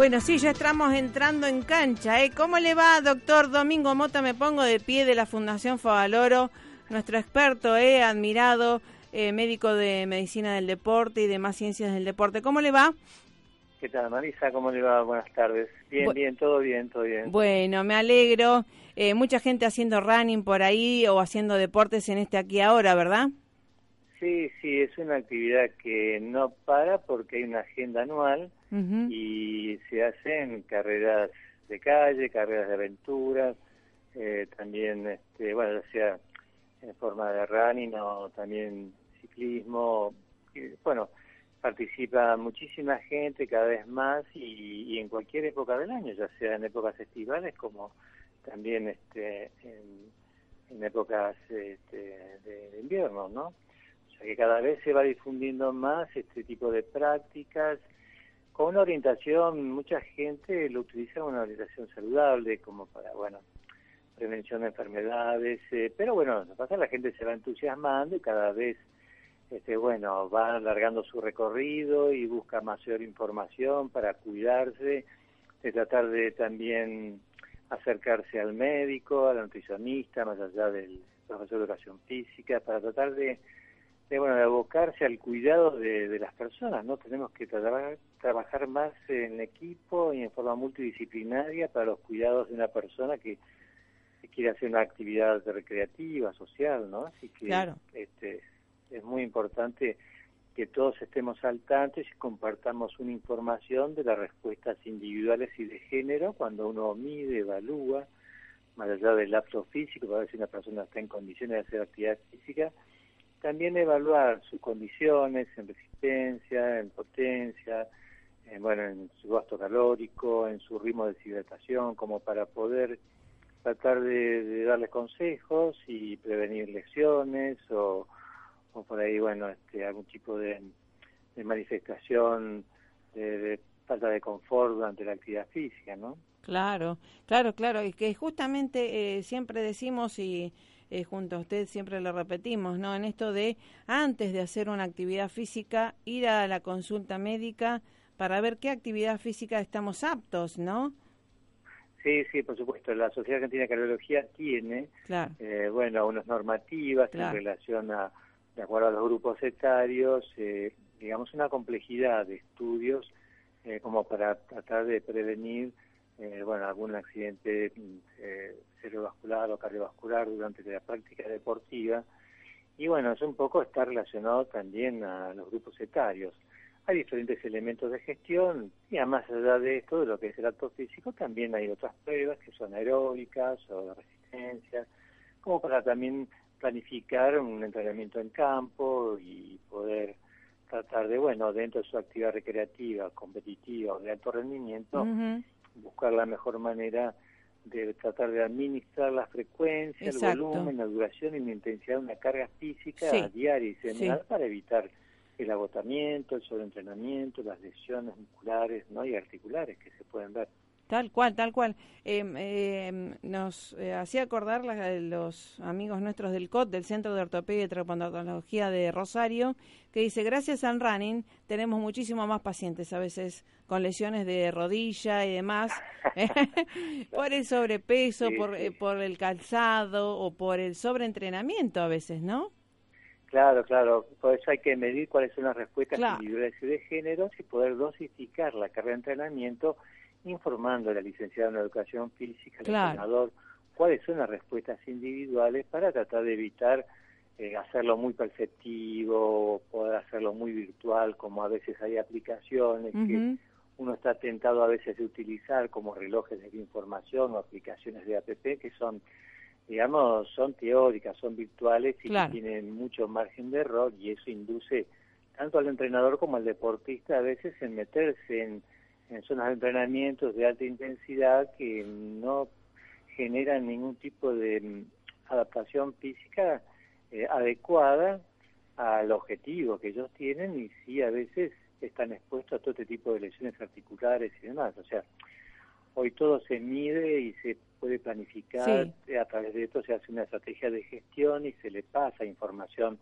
[SPEAKER 1] Bueno, sí, ya estamos entrando en cancha. ¿eh? ¿Cómo le va, doctor Domingo Mota? Me pongo de pie de la Fundación Favaloro, nuestro experto, ¿eh? admirado, eh, médico de medicina del deporte y demás ciencias del deporte. ¿Cómo le va?
[SPEAKER 3] ¿Qué tal, Marisa? ¿Cómo le va? Buenas tardes. Bien, bien, todo bien, todo bien.
[SPEAKER 1] Bueno, me alegro. Eh, mucha gente haciendo running por ahí o haciendo deportes en este aquí ahora, ¿verdad?
[SPEAKER 3] Sí, sí, es una actividad que no para porque hay una agenda anual y se hacen carreras de calle, carreras de aventuras, eh, también, este, bueno, ya sea en forma de running o también ciclismo. bueno, participa muchísima gente cada vez más y, en cualquier época del año, ya sea en épocas estivales como también este, en, épocas este, de invierno, ¿no? Que cada vez se va difundiendo más este tipo de prácticas con una orientación, mucha gente lo utiliza una orientación saludable, como para, bueno, prevención de enfermedades, eh, pero bueno, lo pasa la gente se va entusiasmando y cada vez, este, bueno, va alargando su recorrido y busca mayor información para cuidarse, de tratar de también acercarse al médico, al nutricionista, más allá del profesor de educación física, para tratar de de bueno de abocarse al cuidado de, las personas no tenemos que trabajar más en equipo y en forma multidisciplinaria para los cuidados de una persona que, quiere hacer una actividad recreativa social no así que este es muy importante que todos estemos al tanto y compartamos una información de las respuestas individuales y de género cuando uno mide evalúa más allá del lapso físico para ver si una persona está en condiciones de hacer actividad física también evaluar sus condiciones en resistencia, en potencia, en, bueno, en su gasto calórico, en su ritmo de deshidratación, como para poder tratar de, darles consejos y prevenir lesiones o, por ahí, bueno, este, algún tipo de, manifestación de, falta de confort durante la actividad física, ¿no?
[SPEAKER 1] Claro, claro, claro, y que justamente eh, siempre decimos y eh, junto a usted siempre lo repetimos, ¿no? En esto de antes de hacer una actividad física, ir a la consulta médica para ver qué actividad física estamos aptos, ¿no?
[SPEAKER 3] Sí, sí, por supuesto. La Sociedad Argentina de Cardiología tiene, eh, bueno, unas normativas en relación a, de acuerdo a los grupos etarios, eh, digamos, una complejidad de estudios como para tratar de prevenir eh, bueno, algún accidente eh, cerebrovascular o cardiovascular durante la práctica deportiva. Y bueno, eso un poco está relacionado también a los grupos etarios. hay diferentes elementos de gestión y además allá de esto, de lo que es el acto físico, también hay otras pruebas que son aeróbicas o de resistencia, como para también planificar un entrenamiento en campo y poder tratar de, bueno, dentro de su actividad recreativa, competitiva o de alto rendimiento, buscar la mejor manera de tratar de administrar la frecuencia, el volumen, la duración y la intensidad de una carga física diaria y semanal para evitar el agotamiento, el sobreentrenamiento, las lesiones musculares ¿no? y articulares que se pueden ver.
[SPEAKER 1] Tal cual, tal cual. Em, em, nos eh, hacía acordar los amigos nuestros del COT, del Centro de Ortopedia y Traumatología de Rosario, que dice, gracias al running tenemos muchísimo más pacientes, a veces con lesiones de rodilla y demás, por el sobrepeso, por, eh, por el calzado o por el sobreentrenamiento a veces, ¿no?
[SPEAKER 3] Claro, claro. Por eso hay que medir cuáles son las respuestas individuales y de género y poder dosificar la carga de entrenamiento informando a la licenciada en educación física, al entrenador, cuáles son las respuestas individuales para tratar de evitar eh, hacerlo muy perceptivo, poder hacerlo muy virtual, como a veces hay aplicaciones que uno está tentado a veces de utilizar como relojes de información o aplicaciones de APP que son digamos, son teóricas, son virtuales y tienen mucho margen de error y eso induce tanto al entrenador como al deportista a veces en meterse en, zonas de entrenamientos de alta intensidad que no generan ningún tipo de mm, adaptación física eh, adecuada al objetivo que ellos tienen y sí a veces están expuestos a todo este tipo de lesiones articulares y demás. O sea, hoy todo se mide y se puede planificar, a través de esto se hace una estrategia de gestión y se le pasa información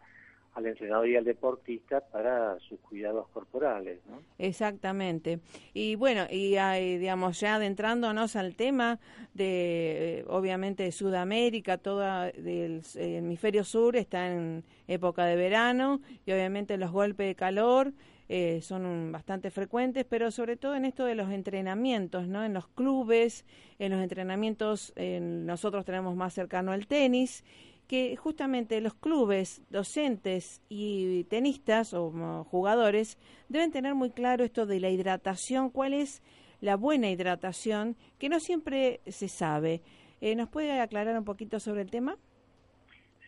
[SPEAKER 3] al entrenador y al deportista para sus cuidados corporales. ¿no?
[SPEAKER 1] Exactamente. Y bueno, y hay, digamos, ya adentrándonos al tema de, obviamente, Sudamérica, todo el hemisferio sur está en época de verano y obviamente los golpes de calor eh, son bastante frecuentes, pero sobre todo en esto de los entrenamientos, ¿no? En los clubes, en los entrenamientos, nosotros tenemos más cercano al tenis, que justamente los clubes, docentes y tenistas o jugadores deben tener muy claro esto de la hidratación, cuál es la buena hidratación, que no siempre se sabe. Eh, ¿Nos puede aclarar un poquito sobre el tema?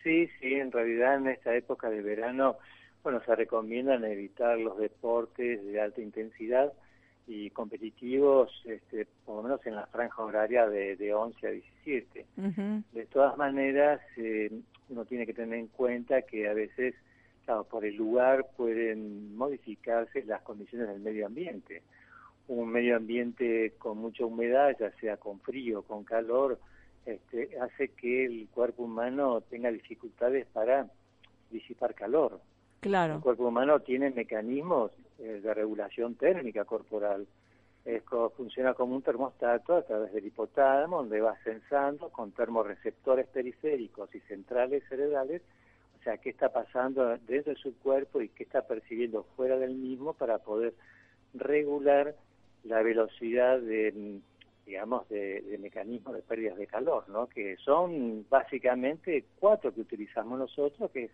[SPEAKER 3] Sí, sí, en realidad en esta época de verano bueno, se recomiendan evitar los deportes de alta intensidad y competitivos, este, por lo menos en la franja horaria de, de 11 a 17. De todas maneras, eh, uno tiene que tener en cuenta que a veces, claro, por el lugar pueden modificarse las condiciones del medio ambiente. Un medio ambiente con mucha humedad, ya sea con frío, con calor, este, hace que el cuerpo humano tenga dificultades para disipar calor.
[SPEAKER 1] Claro.
[SPEAKER 3] El cuerpo humano tiene mecanismos eh, de regulación térmica corporal. Esto funciona como un termostato a través del hipotálamo, donde va sensando con termorreceptores periféricos y centrales cerebrales, o sea, qué está pasando dentro de su cuerpo y qué está percibiendo fuera del mismo para poder regular la velocidad de digamos, de, mecanismos de pérdidas de calor, ¿no? Que son básicamente cuatro que utilizamos nosotros, que es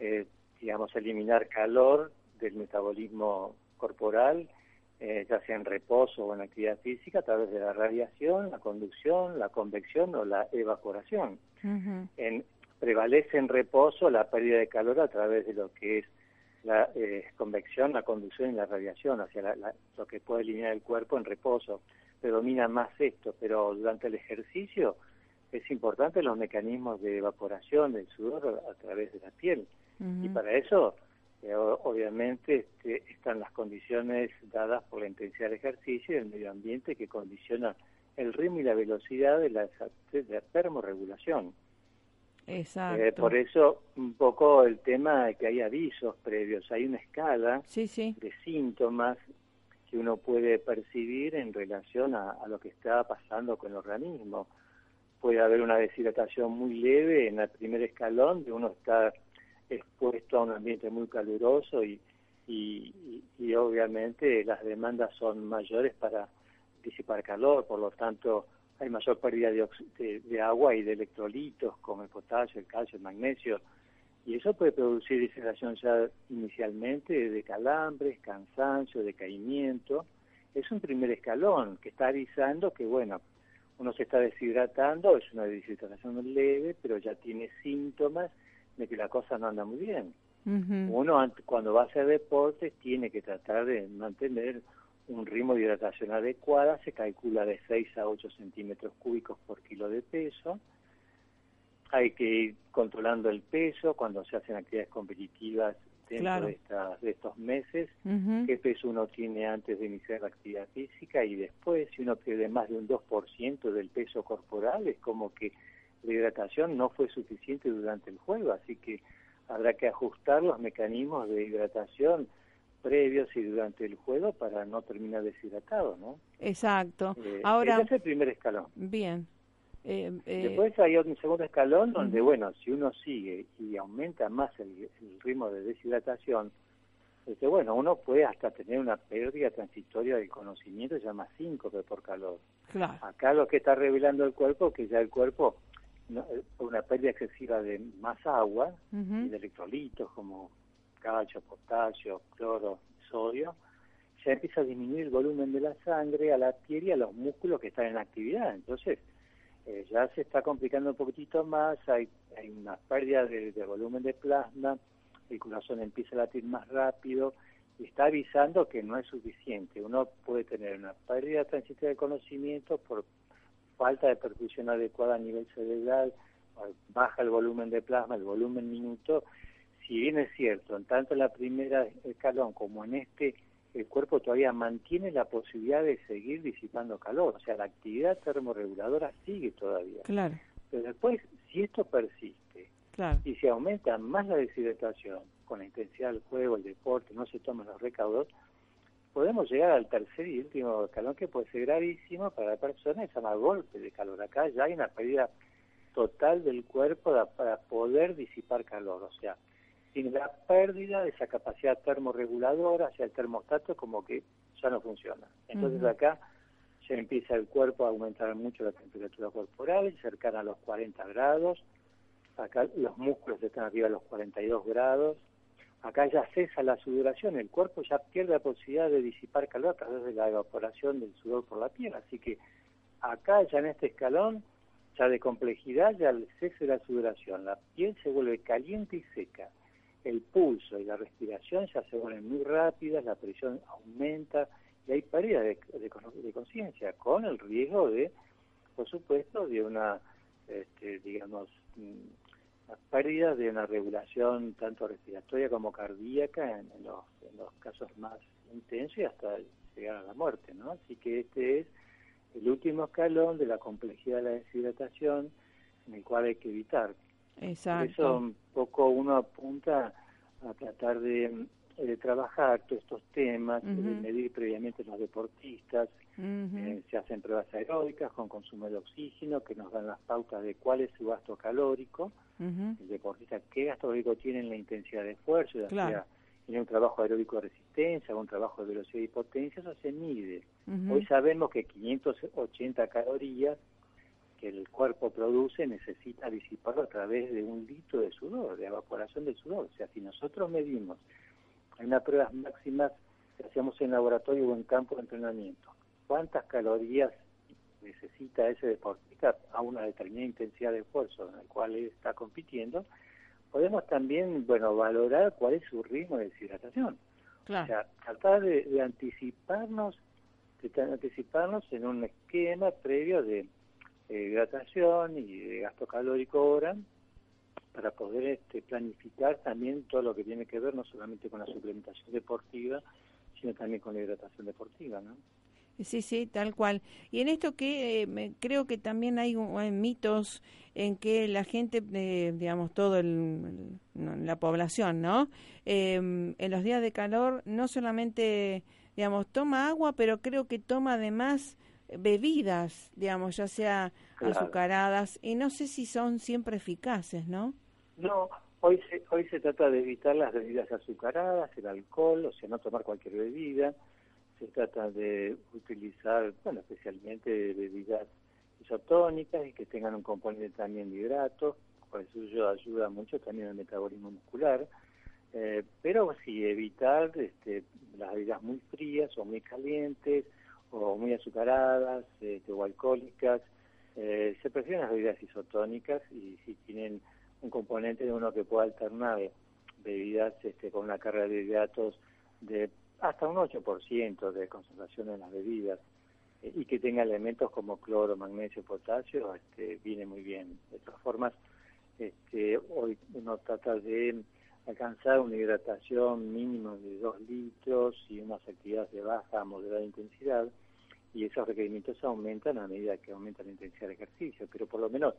[SPEAKER 3] eh, digamos, eliminar calor del metabolismo corporal, eh, ya sea en reposo o en actividad física, a través de la radiación, la conducción, la convección o la evaporación. en, prevalece en reposo la pérdida de calor a través de lo que es la eh, convección, la conducción y la radiación, hacia lo que puede eliminar el cuerpo en reposo. Predomina más esto, pero durante el ejercicio es importante los mecanismos de evaporación del sudor a través de la piel. Y para eso, eh, obviamente, este, están las condiciones dadas por la intensidad del ejercicio y el medio ambiente que condiciona el ritmo y la velocidad de la, de termorregulación.
[SPEAKER 1] Exacto.
[SPEAKER 3] Eh, por eso, un poco el tema de que hay avisos previos, hay una escala de síntomas que uno puede percibir en relación a, a, lo que está pasando con el organismo. Puede haber una deshidratación muy leve en el primer escalón, de uno está expuesto a un ambiente muy caluroso y, y, obviamente las demandas son mayores para disipar calor, por lo tanto hay mayor pérdida de, de, agua y de electrolitos como el potasio, el calcio, el magnesio, Y eso puede producir deshidratación ya inicialmente de calambres, cansancio, decaimiento. Es un primer escalón que está avisando que, bueno, uno se está deshidratando, es una deshidratación leve, pero ya tiene síntomas de que la cosa no anda muy bien. Uno cuando va a hacer deporte tiene que tratar de mantener un ritmo de hidratación adecuada, se calcula de 6 a 8 centímetros cúbicos por kilo de peso. Hay que ir controlando el peso cuando se hacen actividades competitivas dentro de, de, estos meses, qué peso uno tiene antes de iniciar la actividad física y después, si uno pierde más de un 2% del peso corporal, es como que la hidratación no fue suficiente durante el juego, así que habrá que ajustar los mecanismos de hidratación previos y durante el juego para no terminar deshidratado, ¿no?
[SPEAKER 1] Exacto. Eh, Ahora
[SPEAKER 3] ese es el primer escalón.
[SPEAKER 1] Bien.
[SPEAKER 3] Eh, eh, Después hay un segundo escalón donde, bueno, si uno sigue y aumenta más el, ritmo de deshidratación, este, bueno, uno puede hasta tener una pérdida transitoria del conocimiento, se llama síncope por calor.
[SPEAKER 1] Claro.
[SPEAKER 3] Acá lo que está revelando el cuerpo que ya el cuerpo, una pérdida excesiva de más agua y de electrolitos como calcio, potasio, cloro, sodio, ya empieza a disminuir el volumen de la sangre a la piel y a los músculos que están en actividad. Entonces, eh, ya se está complicando un poquitito más, hay, hay una pérdida de, volumen de plasma, el corazón empieza a latir más rápido y está avisando que no es suficiente. Uno puede tener una pérdida transitoria de conocimiento por falta de perfusión adecuada a nivel cerebral, baja el volumen de plasma, el volumen minuto, si bien es cierto, en tanto en la primera escalón como en este, el cuerpo todavía mantiene la posibilidad de seguir disipando calor, o sea, la actividad termorreguladora sigue todavía.
[SPEAKER 1] Claro.
[SPEAKER 3] Pero después, si esto persiste y se aumenta más la deshidratación con la intensidad del juego, el deporte, no se toman los recaudos, podemos llegar al tercer y último escalón que puede ser gravísimo para la persona, se llama golpe de calor. Acá ya hay una pérdida total del cuerpo para poder disipar calor, o sea, sin la pérdida de esa capacidad termorreguladora, hacia el termostato como que ya no funciona. Entonces acá ya empieza el cuerpo a aumentar mucho la temperatura corporal, cercana a los 40 grados, acá los músculos están arriba de los 42 grados, acá ya cesa la sudoración, el cuerpo ya pierde la posibilidad de disipar calor a través de la evaporación del sudor por la piel, así que acá ya en este escalón, ya de complejidad, ya cese de la sudoración, la piel se vuelve caliente y seca, el pulso y la respiración ya se vuelven muy rápidas, la presión aumenta y hay pérdida de, de, conciencia, con el riesgo de, por supuesto, de una, este, digamos, mm, la pérdida de una regulación tanto respiratoria como cardíaca en, los, en los casos más intensos y hasta llegar a la muerte, ¿no? Así que este es el último escalón de la complejidad de la deshidratación en el cual hay que evitar
[SPEAKER 1] Exacto.
[SPEAKER 3] Por eso un poco uno apunta a tratar de, trabajar todos estos temas, de medir previamente los deportistas, eh, se hacen pruebas aeróbicas con consumo de oxígeno que nos dan las pautas de cuál es su gasto calórico, el deportista qué gasto calórico tiene en la intensidad de esfuerzo, ya sea en un trabajo aeróbico de resistencia o un trabajo de velocidad y potencia, eso se mide. Hoy sabemos que 580 calorías que el cuerpo produce necesita disiparlo a través de un litro de sudor, de evaporación del sudor. O sea, si nosotros medimos en unas pruebas máximas que hacemos en laboratorio o en campo de entrenamiento, cuántas calorías necesita ese deportista a una determinada intensidad de esfuerzo en el cual él está compitiendo, podemos también, bueno, valorar cuál es su ritmo de deshidratación. O sea, tratar de, de anticiparnos, de anticiparnos en un esquema previo de hidratación y de gasto calórico hora para poder este, planificar también todo lo que tiene que ver no solamente con la suplementación deportiva, sino también con la hidratación deportiva, ¿no?
[SPEAKER 1] Sí, sí, tal cual. Y en esto que eh, creo que también hay, mitos en que la gente, eh, digamos, todo el, la población, ¿no? Em, en los días de calor no solamente, digamos, toma agua, pero creo que toma además bebidas, digamos, ya sea azucaradas, y no sé si son siempre eficaces, ¿no?
[SPEAKER 3] No, hoy se, hoy se trata de evitar las bebidas azucaradas, el alcohol, o sea, no tomar cualquier bebida, se trata de utilizar, bueno, especialmente bebidas isotónicas y que tengan un componente también de hidratos, por eso ayuda mucho también al metabolismo muscular. Eh, pero sí, evitar este, las bebidas muy frías o muy calientes o muy azucaradas este, o alcohólicas. Eh, se prefieren las bebidas isotónicas y si tienen un componente de uno que pueda alternar bebidas este, con una carga de hidratos de hasta un 8% de concentración en las bebidas eh, y que tenga elementos como cloro, magnesio, potasio, este, viene muy bien. De todas formas, este, hoy uno trata de alcanzar una hidratación mínima de 2 litros y unas actividades de baja a moderada intensidad y esos requerimientos aumentan a medida que aumenta la intensidad de ejercicio, pero por lo menos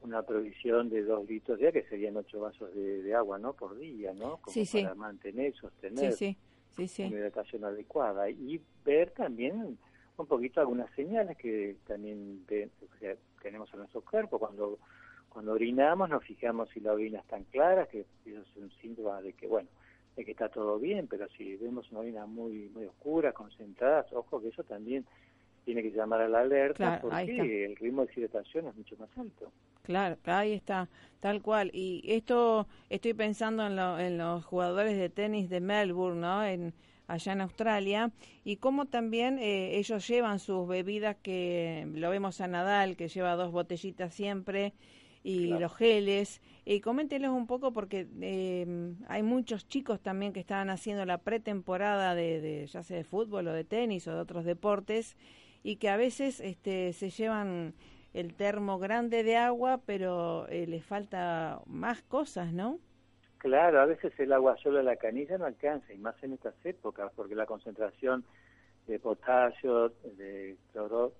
[SPEAKER 3] una provisión de 2 litros ya que serían 8 vasos de, agua no por día, ¿no?
[SPEAKER 1] Como
[SPEAKER 3] para mantener, sostener hidratación adecuada. Y ver también un poquito algunas señales que también tenemos en nuestro cuerpo. Cuando cuando orinamos nos fijamos si la orina es tan clara, que eso es un síntoma de que, bueno, de que está todo bien, pero si vemos una orina muy muy oscura, concentrada, ojo que eso también tiene que llamar a la alerta porque el ritmo de hidratación es mucho más alto.
[SPEAKER 1] Claro, ahí está, tal cual. Y esto estoy pensando en, en los jugadores de tenis de Melbourne, ¿no? En, allá en Australia, y cómo también eh, ellos llevan sus bebidas, que lo vemos a Nadal, que lleva dos botellitas siempre, y los geles. Y coméntenos un poco porque eh, hay muchos chicos también que estaban haciendo la pretemporada de, de, ya sea de fútbol o de tenis o de otros deportes y que a veces este, se llevan el termo grande de agua, pero eh, les falta más cosas, ¿no?
[SPEAKER 3] Claro, a veces el agua solo de la canilla no alcanza, y más en estas épocas, porque la concentración de potasio, de cloro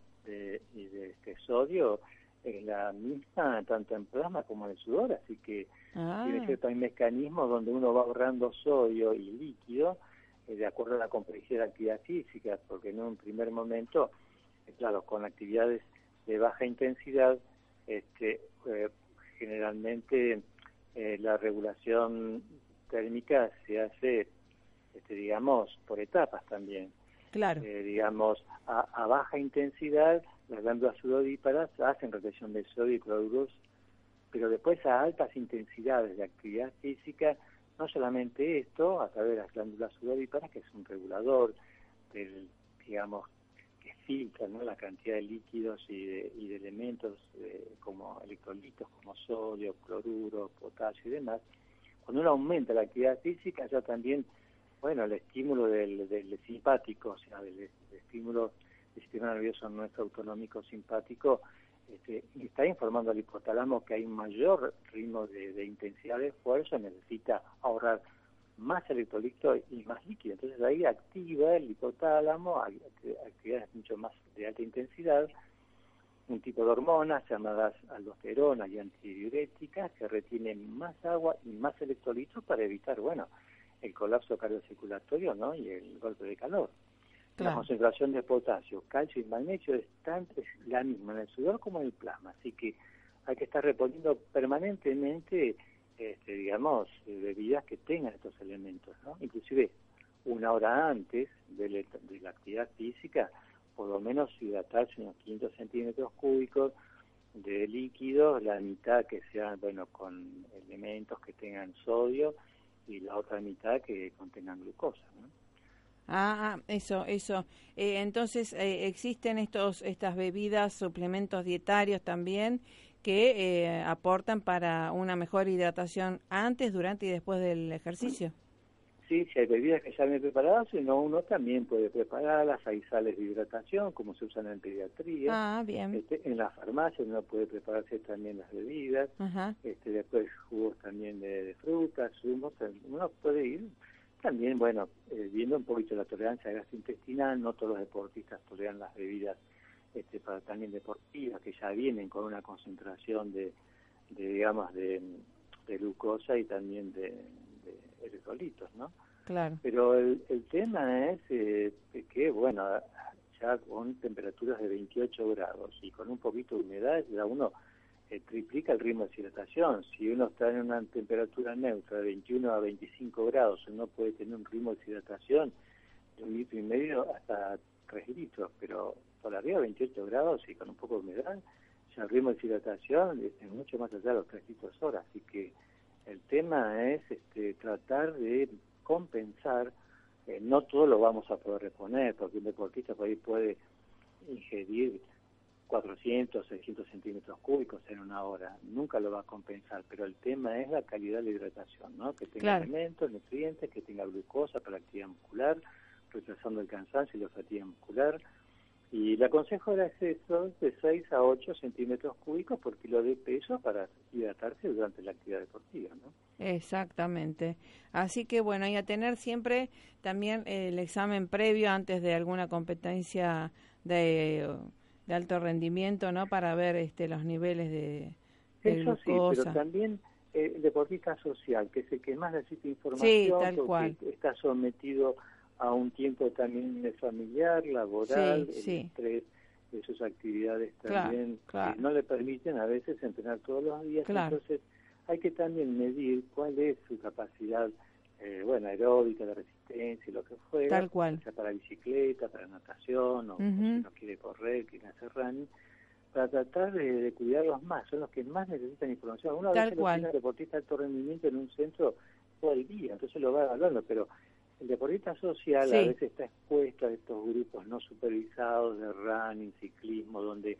[SPEAKER 3] y de este sodio es la misma tanto en plasma como en el sudor, así que ah. tiene cierto mecanismo donde uno va ahorrando sodio y líquido eh, de acuerdo a la complejidad de la actividad física, porque en un primer momento, claro, con actividades de baja intensidad, este, eh, generalmente la regulación térmica se hace, este, digamos, por etapas también.
[SPEAKER 1] Claro.
[SPEAKER 3] digamos, a, a baja intensidad las glándulas sudoríparas hacen retención de sodio y cloruros, pero después a altas intensidades de actividad física, no solamente esto, a través de las glándulas sudoríparas, que es un regulador del, digamos, filtra ¿no? la cantidad de líquidos y de, y de elementos eh, como electrolitos, como sodio, cloruro, potasio y demás, cuando uno aumenta la actividad física, ya también, bueno, el estímulo del, del simpático, o sea, del estímulo el sistema nervioso nuestro autonómico simpático este, está informando al hipotálamo que hay un mayor ritmo de, intensidad de esfuerzo, necesita ahorrar más electrolito y más líquido. Entonces ahí activa el hipotálamo, actividades mucho más de alta intensidad, un tipo de hormonas llamadas aldosterona y antidiuréticas que retienen más agua y más electrolitos para evitar, bueno, el colapso cardiocirculatorio ¿no? y el golpe de calor. La concentración de potasio, calcio y magnesio es, la misma en el sudor como en el plasma, así que hay que estar reponiendo permanentemente, este, digamos, bebidas que tengan estos elementos, ¿no? Inclusive una hora antes de, la actividad física, por lo menos hidratarse unos 500 centímetros cúbicos de líquido, la mitad que sean, bueno, con elementos que tengan sodio y la otra mitad que contengan glucosa, ¿no?
[SPEAKER 1] Ah, ah, eso, eso. Eh, entonces, eh, existen estos, estas bebidas, suplementos dietarios también que eh, aportan para una mejor hidratación antes, durante y después del ejercicio.
[SPEAKER 3] Sí, si hay bebidas que ya vienen preparadas, sino uno también puede prepararlas. Hay sales de hidratación, como se usan en pediatría.
[SPEAKER 1] Ah, bien.
[SPEAKER 3] Este, en la farmacia uno puede prepararse también las bebidas. Este, después jugos también de, de frutas, zumos. Uno puede ir también, bueno, eh, viendo un poquito la tolerancia gastrointestinal, no todos los deportistas toleran las bebidas este, para también deportivas, que ya vienen con una concentración de, digamos, de, glucosa y también de, electrolitos, ¿no?
[SPEAKER 1] Claro.
[SPEAKER 3] Pero el, tema es eh, que, bueno, ya con temperaturas de 28 grados y con un poquito de humedad, ya uno eh, triplica el ritmo de hidratación. Si uno está en una temperatura neutra de 21 a 25 grados, uno puede tener un ritmo de hidratación de un litro y medio hasta 3 litros, pero por arriba de 28 grados y con un poco de humedad, el ritmo de deshidratación es mucho más allá de los 3 litros hora, así que el tema es este, tratar de compensar, eh, no todo lo vamos a poder reponer, porque un deportista por ahí puede ingerir 400, 600 centímetros cúbicos en una hora, nunca lo va a compensar, pero el tema es la calidad de la hidratación, ¿no? que tenga alimentos, nutrientes, que tenga glucosa para la actividad muscular, retrasando el cansancio y la fatiga muscular, y le aconsejo el acceso de 6 a 8 centímetros cúbicos por kilo de peso para hidratarse durante la actividad deportiva. ¿no?
[SPEAKER 1] Exactamente. Así que bueno, y a tener siempre también el examen previo antes de alguna competencia de, de alto rendimiento, ¿no? Para ver este los niveles de,
[SPEAKER 3] Eso sí, pero también eh, el deportista social, que es el que más necesita información, sí, tal cual. está sometido a un tiempo también familiar, laboral, el estrés de sus actividades también que no le permiten a veces entrenar todos los días. Entonces hay que también medir cuál es su capacidad, eh, bueno, aeróbica, de resistencia y lo que fuera,
[SPEAKER 1] Tal cual.
[SPEAKER 3] sea para bicicleta, para natación, o, si no quiere correr, quiere hacer running, para tratar de, cuidarlos más, son los que más necesitan información. Una vez que tiene deportista de alto rendimiento en un centro todo el día, entonces lo va evaluando, pero el deportista social a veces está expuesto a estos grupos no supervisados de running, ciclismo, donde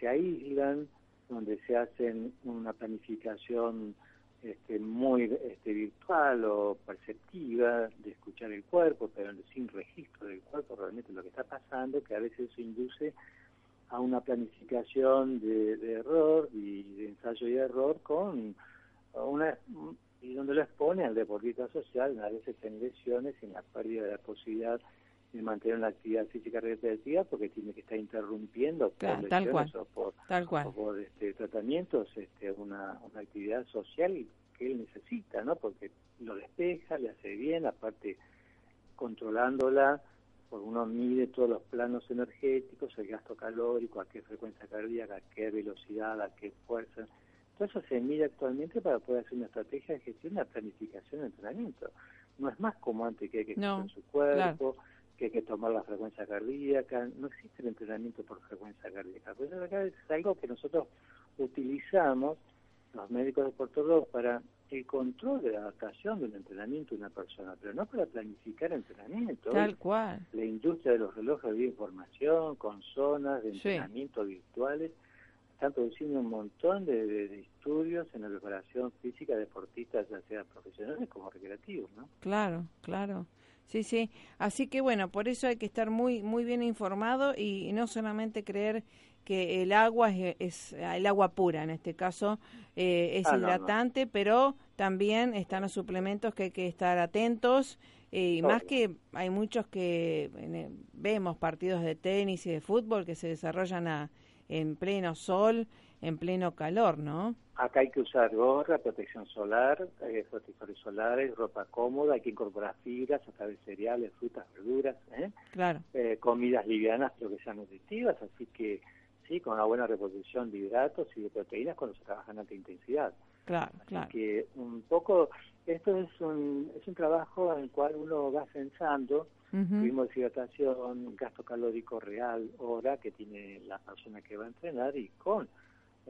[SPEAKER 3] se aíslan, donde se hacen una planificación este, muy este, virtual o perceptiva de escuchar el cuerpo, pero sin registro del cuerpo realmente lo que está pasando, que a veces eso induce a una planificación de, de error y de ensayo y error con una y donde lo expone al deportista social, a veces en lesiones y en la pérdida de la posibilidad de mantener una actividad física repetitiva porque tiene que estar interrumpiendo por lesiones o por, por este, tratamientos este, una, una actividad social que él necesita, ¿no? Porque lo despeja, le hace bien, aparte controlándola, porque uno mide todos los planos energéticos, el gasto calórico, a qué frecuencia cardíaca, a qué velocidad, a qué fuerza, todo eso se mide actualmente para poder hacer una estrategia de gestión, una planificación de entrenamiento. No es más como antes que hay que escuchar su cuerpo, que hay que tomar la frecuencia cardíaca. No existe el entrenamiento por frecuencia cardíaca. Pues acá es algo que nosotros utilizamos, los médicos deportólogos, para el control de la adaptación del entrenamiento de una persona, pero no para planificar entrenamiento.
[SPEAKER 1] Tal cual.
[SPEAKER 3] La industria de los relojes de información, con zonas de entrenamiento virtuales, están produciendo un montón de, estudios en la preparación física de deportistas, ya sea profesionales como recreativos, ¿no?
[SPEAKER 1] Claro, claro. Sí, sí. Así que bueno, por eso hay que estar muy muy bien informado y, no solamente creer que el agua es, el agua pura, en este caso eh, es ah, hidratante, pero también están los suplementos que hay que estar atentos. Eh, y más que hay muchos que vemos partidos de tenis y de fútbol que se desarrollan a en pleno sol, en pleno calor, ¿no?
[SPEAKER 3] Acá hay que usar gorra, protección solar, eh, protectores solares, ropa cómoda, hay que incorporar fibras a través de cereales, frutas, verduras, ¿eh?
[SPEAKER 1] Claro.
[SPEAKER 3] Eh, comidas livianas pero que sean nutritivas, así que sí, con una buena reposición de hidratos y de proteínas cuando se trabaja en alta intensidad.
[SPEAKER 1] Claro,
[SPEAKER 3] así que un poco, esto es un, es un trabajo en el cual uno va pensando Tuvimos hidratación, gasto calórico real, hora que tiene la persona que va a entrenar y con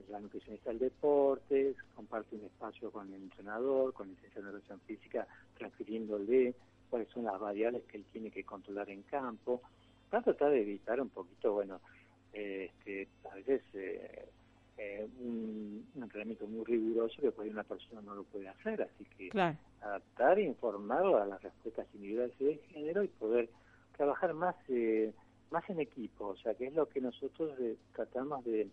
[SPEAKER 3] la nutricionista del deporte, comparte un espacio con el entrenador, con el licenciado de educación física, transfiriéndole cuáles son las variables que él tiene que controlar en campo, para tratar de evitar un poquito, bueno, este, a veces eh, eh, un, entrenamiento muy riguroso que por una persona no lo puede hacer, así que adaptar e informar a las respuestas individuales y de género y poder trabajar más eh, más en equipo, o sea, que es lo que nosotros eh, tratamos de,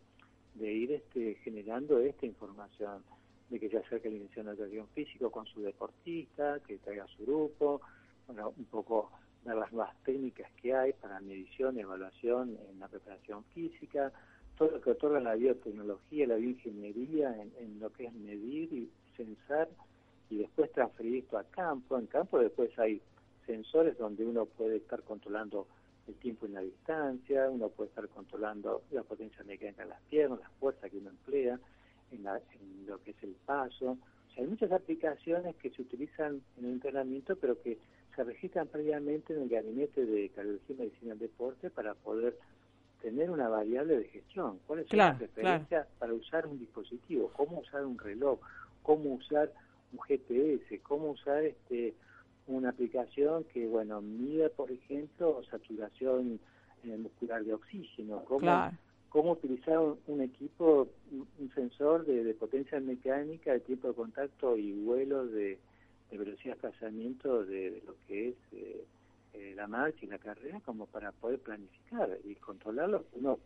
[SPEAKER 3] de ir este, generando esta información, de que se acerque la dirección de educación físico con su deportista, que traiga su grupo, bueno, un poco ver las nuevas técnicas que hay para medición, evaluación en la preparación física, todo lo que otorga la biotecnología, la bioingeniería en, lo que es medir y censar y después transferir esto a campo. En campo después hay sensores donde uno puede estar controlando el tiempo y la distancia, uno puede estar controlando la potencia mecánica de las piernas, la fuerza que uno emplea en, en lo que es el paso. O sea, hay muchas aplicaciones que se utilizan en el entrenamiento, pero que se registran previamente en el gabinete de cardiología y medicina del deporte para poder tener una variable de gestión. ¿Cuáles son las preferencias para usar un dispositivo? ¿Cómo usar un reloj? ¿Cómo usar un GPS? ¿Cómo usar este una aplicación que, bueno, mida, por ejemplo, saturación eh, muscular de oxígeno? ¿Cómo, cómo utilizar un, equipo, un sensor de, potencia mecánica, de tiempo de contacto y vuelo de, velocidad de desplazamiento de, lo que es eh, eh, la marcha y la carrera como para poder planificar y controlarlo. Uno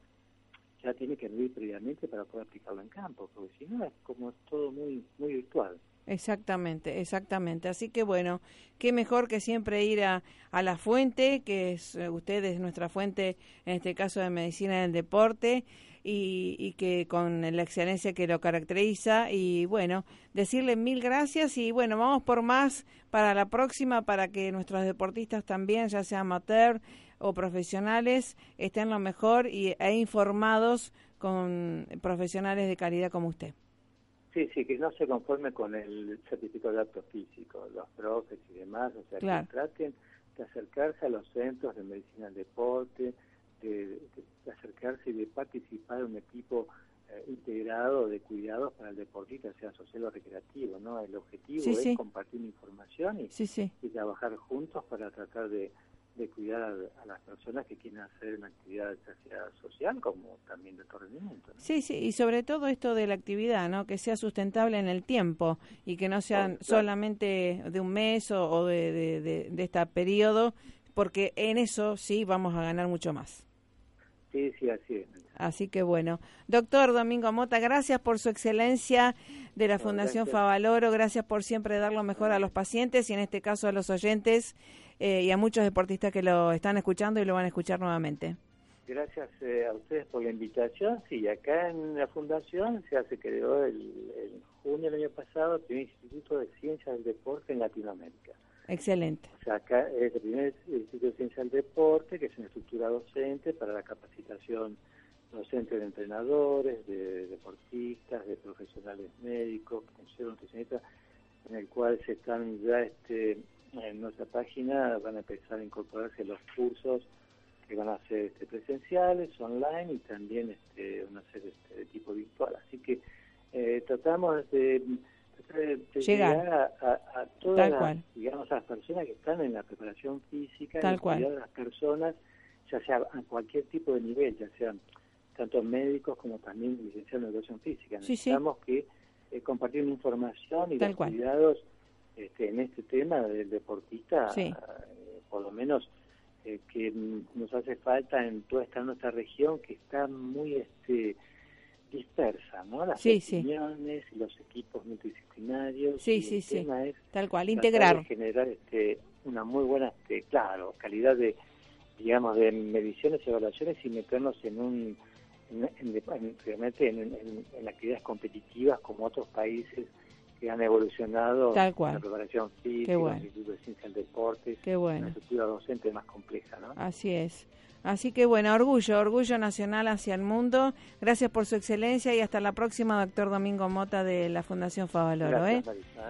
[SPEAKER 3] ya tiene que medir previamente para poder aplicarlo en campo, porque si no es como todo muy, muy virtual.
[SPEAKER 1] Exactamente, exactamente. Así que bueno, qué mejor que siempre ir a, a la fuente, que es eh, usted es nuestra fuente, en este caso de medicina del deporte, y, y, que con la excelencia que lo caracteriza. Y bueno, decirle mil gracias y bueno, vamos por más para la próxima, para que nuestros deportistas también, ya sea amateur o profesionales, estén lo mejor y, e informados con profesionales de calidad como usted.
[SPEAKER 3] Sí, sí, que no se conforme con el certificado de acto físico, los profes y demás, o sea, que traten de acercarse a los centros de medicina del deporte, de, acercarse y de participar en un equipo eh, integrado de cuidados para el deportista, sea social o recreativo, ¿no? El objetivo es compartir información y, y trabajar juntos para tratar de de cuidar a, las personas que quieren hacer una actividad social como también de rendimiento.
[SPEAKER 1] Sí, sí, y sobre todo esto de la actividad, ¿no? Que sea sustentable en el tiempo y que no sea solamente de un mes o, de, de, de, este periodo, porque en eso sí vamos a ganar mucho más.
[SPEAKER 3] Sí, sí, así es.
[SPEAKER 1] Así que bueno. Doctor Domingo Mota, gracias por su excelencia de la Fundación Favaloro, gracias por siempre dar lo mejor a los pacientes y en este caso a los oyentes eh, y a muchos deportistas que lo están escuchando y lo van a escuchar nuevamente.
[SPEAKER 3] Gracias eh, a ustedes por la invitación. Sí, acá en la Fundación se hace, creó el, el junio del año pasado, el primer Instituto de Ciencias del Deporte en Latinoamérica.
[SPEAKER 1] Excelente.
[SPEAKER 3] O sea, acá es el primer Instituto de Ciencias del Deporte, que es una estructura docente para la capacitación docente de entrenadores, de deportistas, de profesionales médicos, nutricionistas, en el cual se están ya este, en nuestra página van a empezar a incorporarse los cursos que van a ser este, presenciales, online y también este, van a ser este, de tipo virtual. Así que eh, tratamos de, llegar a, todas las, digamos, a las personas que están en la preparación física,
[SPEAKER 1] Tal cual.
[SPEAKER 3] a las personas, ya sea a cualquier tipo de nivel, ya sean tanto médicos como también licenciados en educación física. Necesitamos que eh, compartir información y los cuidados este, en este tema del deportista, eh, por lo menos eh, que nos hace falta en toda esta nuestra región que está muy este dispersa, ¿no? Las
[SPEAKER 1] sí,
[SPEAKER 3] opiniones y los equipos multidisciplinarios.
[SPEAKER 1] Sí, sí, sí. Tal cual, integrar.
[SPEAKER 3] generar este, una muy buena, este, claro, calidad de, digamos, de mediciones y evaluaciones y meternos en un, en, realmente en, en actividades competitivas como otros países que han evolucionado
[SPEAKER 1] Tal cual.
[SPEAKER 3] la preparación física,
[SPEAKER 1] bueno.
[SPEAKER 3] el Instituto de Ciencia del Deporte,
[SPEAKER 1] Qué bueno.
[SPEAKER 3] una estructura docente más compleja. ¿no?
[SPEAKER 1] Así es. Así que bueno, orgullo, orgullo nacional hacia el mundo. Gracias por su excelencia y hasta la próxima, doctor Domingo Mota de la Fundación Favaloro. ¿eh?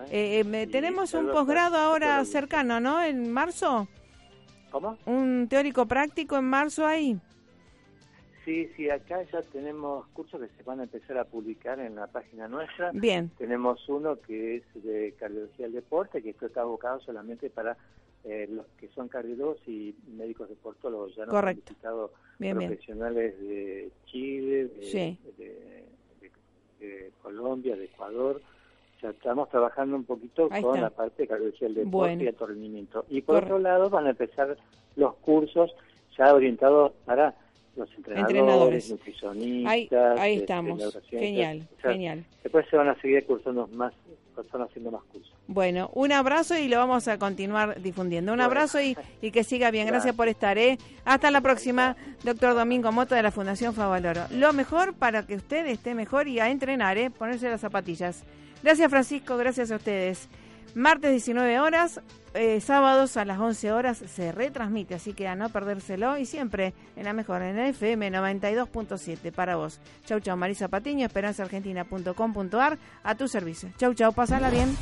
[SPEAKER 1] ¿eh? Eh, tenemos un posgrado ahora cercano, ¿no? En marzo.
[SPEAKER 3] ¿Cómo?
[SPEAKER 1] Un teórico práctico en marzo ahí.
[SPEAKER 3] Sí, sí, acá ya tenemos cursos que se van a empezar a publicar en la página nuestra.
[SPEAKER 1] Bien.
[SPEAKER 3] Tenemos uno que es de cardiología del deporte, que esto está abocado solamente para eh, los que son cardiólogos y médicos deportólogos. Ya nos han visitado profesionales de Chile, de, Colombia, de Ecuador. Ya estamos trabajando un poquito con la parte de cardiología del deporte y alto rendimiento. Y por otro lado van a empezar los cursos ya orientados para los entrenadores, nutricionistas.
[SPEAKER 1] Ahí, ahí este, estamos. Genial, genial.
[SPEAKER 3] Después se van a seguir cursando más, personas haciendo más cursos.
[SPEAKER 1] Bueno, un abrazo y lo vamos a continuar difundiendo. Un abrazo y, y, que siga bien. Gracias, por estar. ¿eh? Hasta la próxima, doctor Domingo Moto de la Fundación Favaloro. Lo mejor para que usted esté mejor y a entrenar, ¿eh? ponerse las zapatillas. Gracias, Francisco. Gracias a ustedes. Martes 19 horas, eh, sábados a las 11 horas se retransmite, así que a no perdérselo y siempre en la mejor, en el FM 92.7 para vos. Chau, chau, Marisa Patiño, esperanzaargentina.com.ar, a tu servicio. Chau, chau, pasala bien.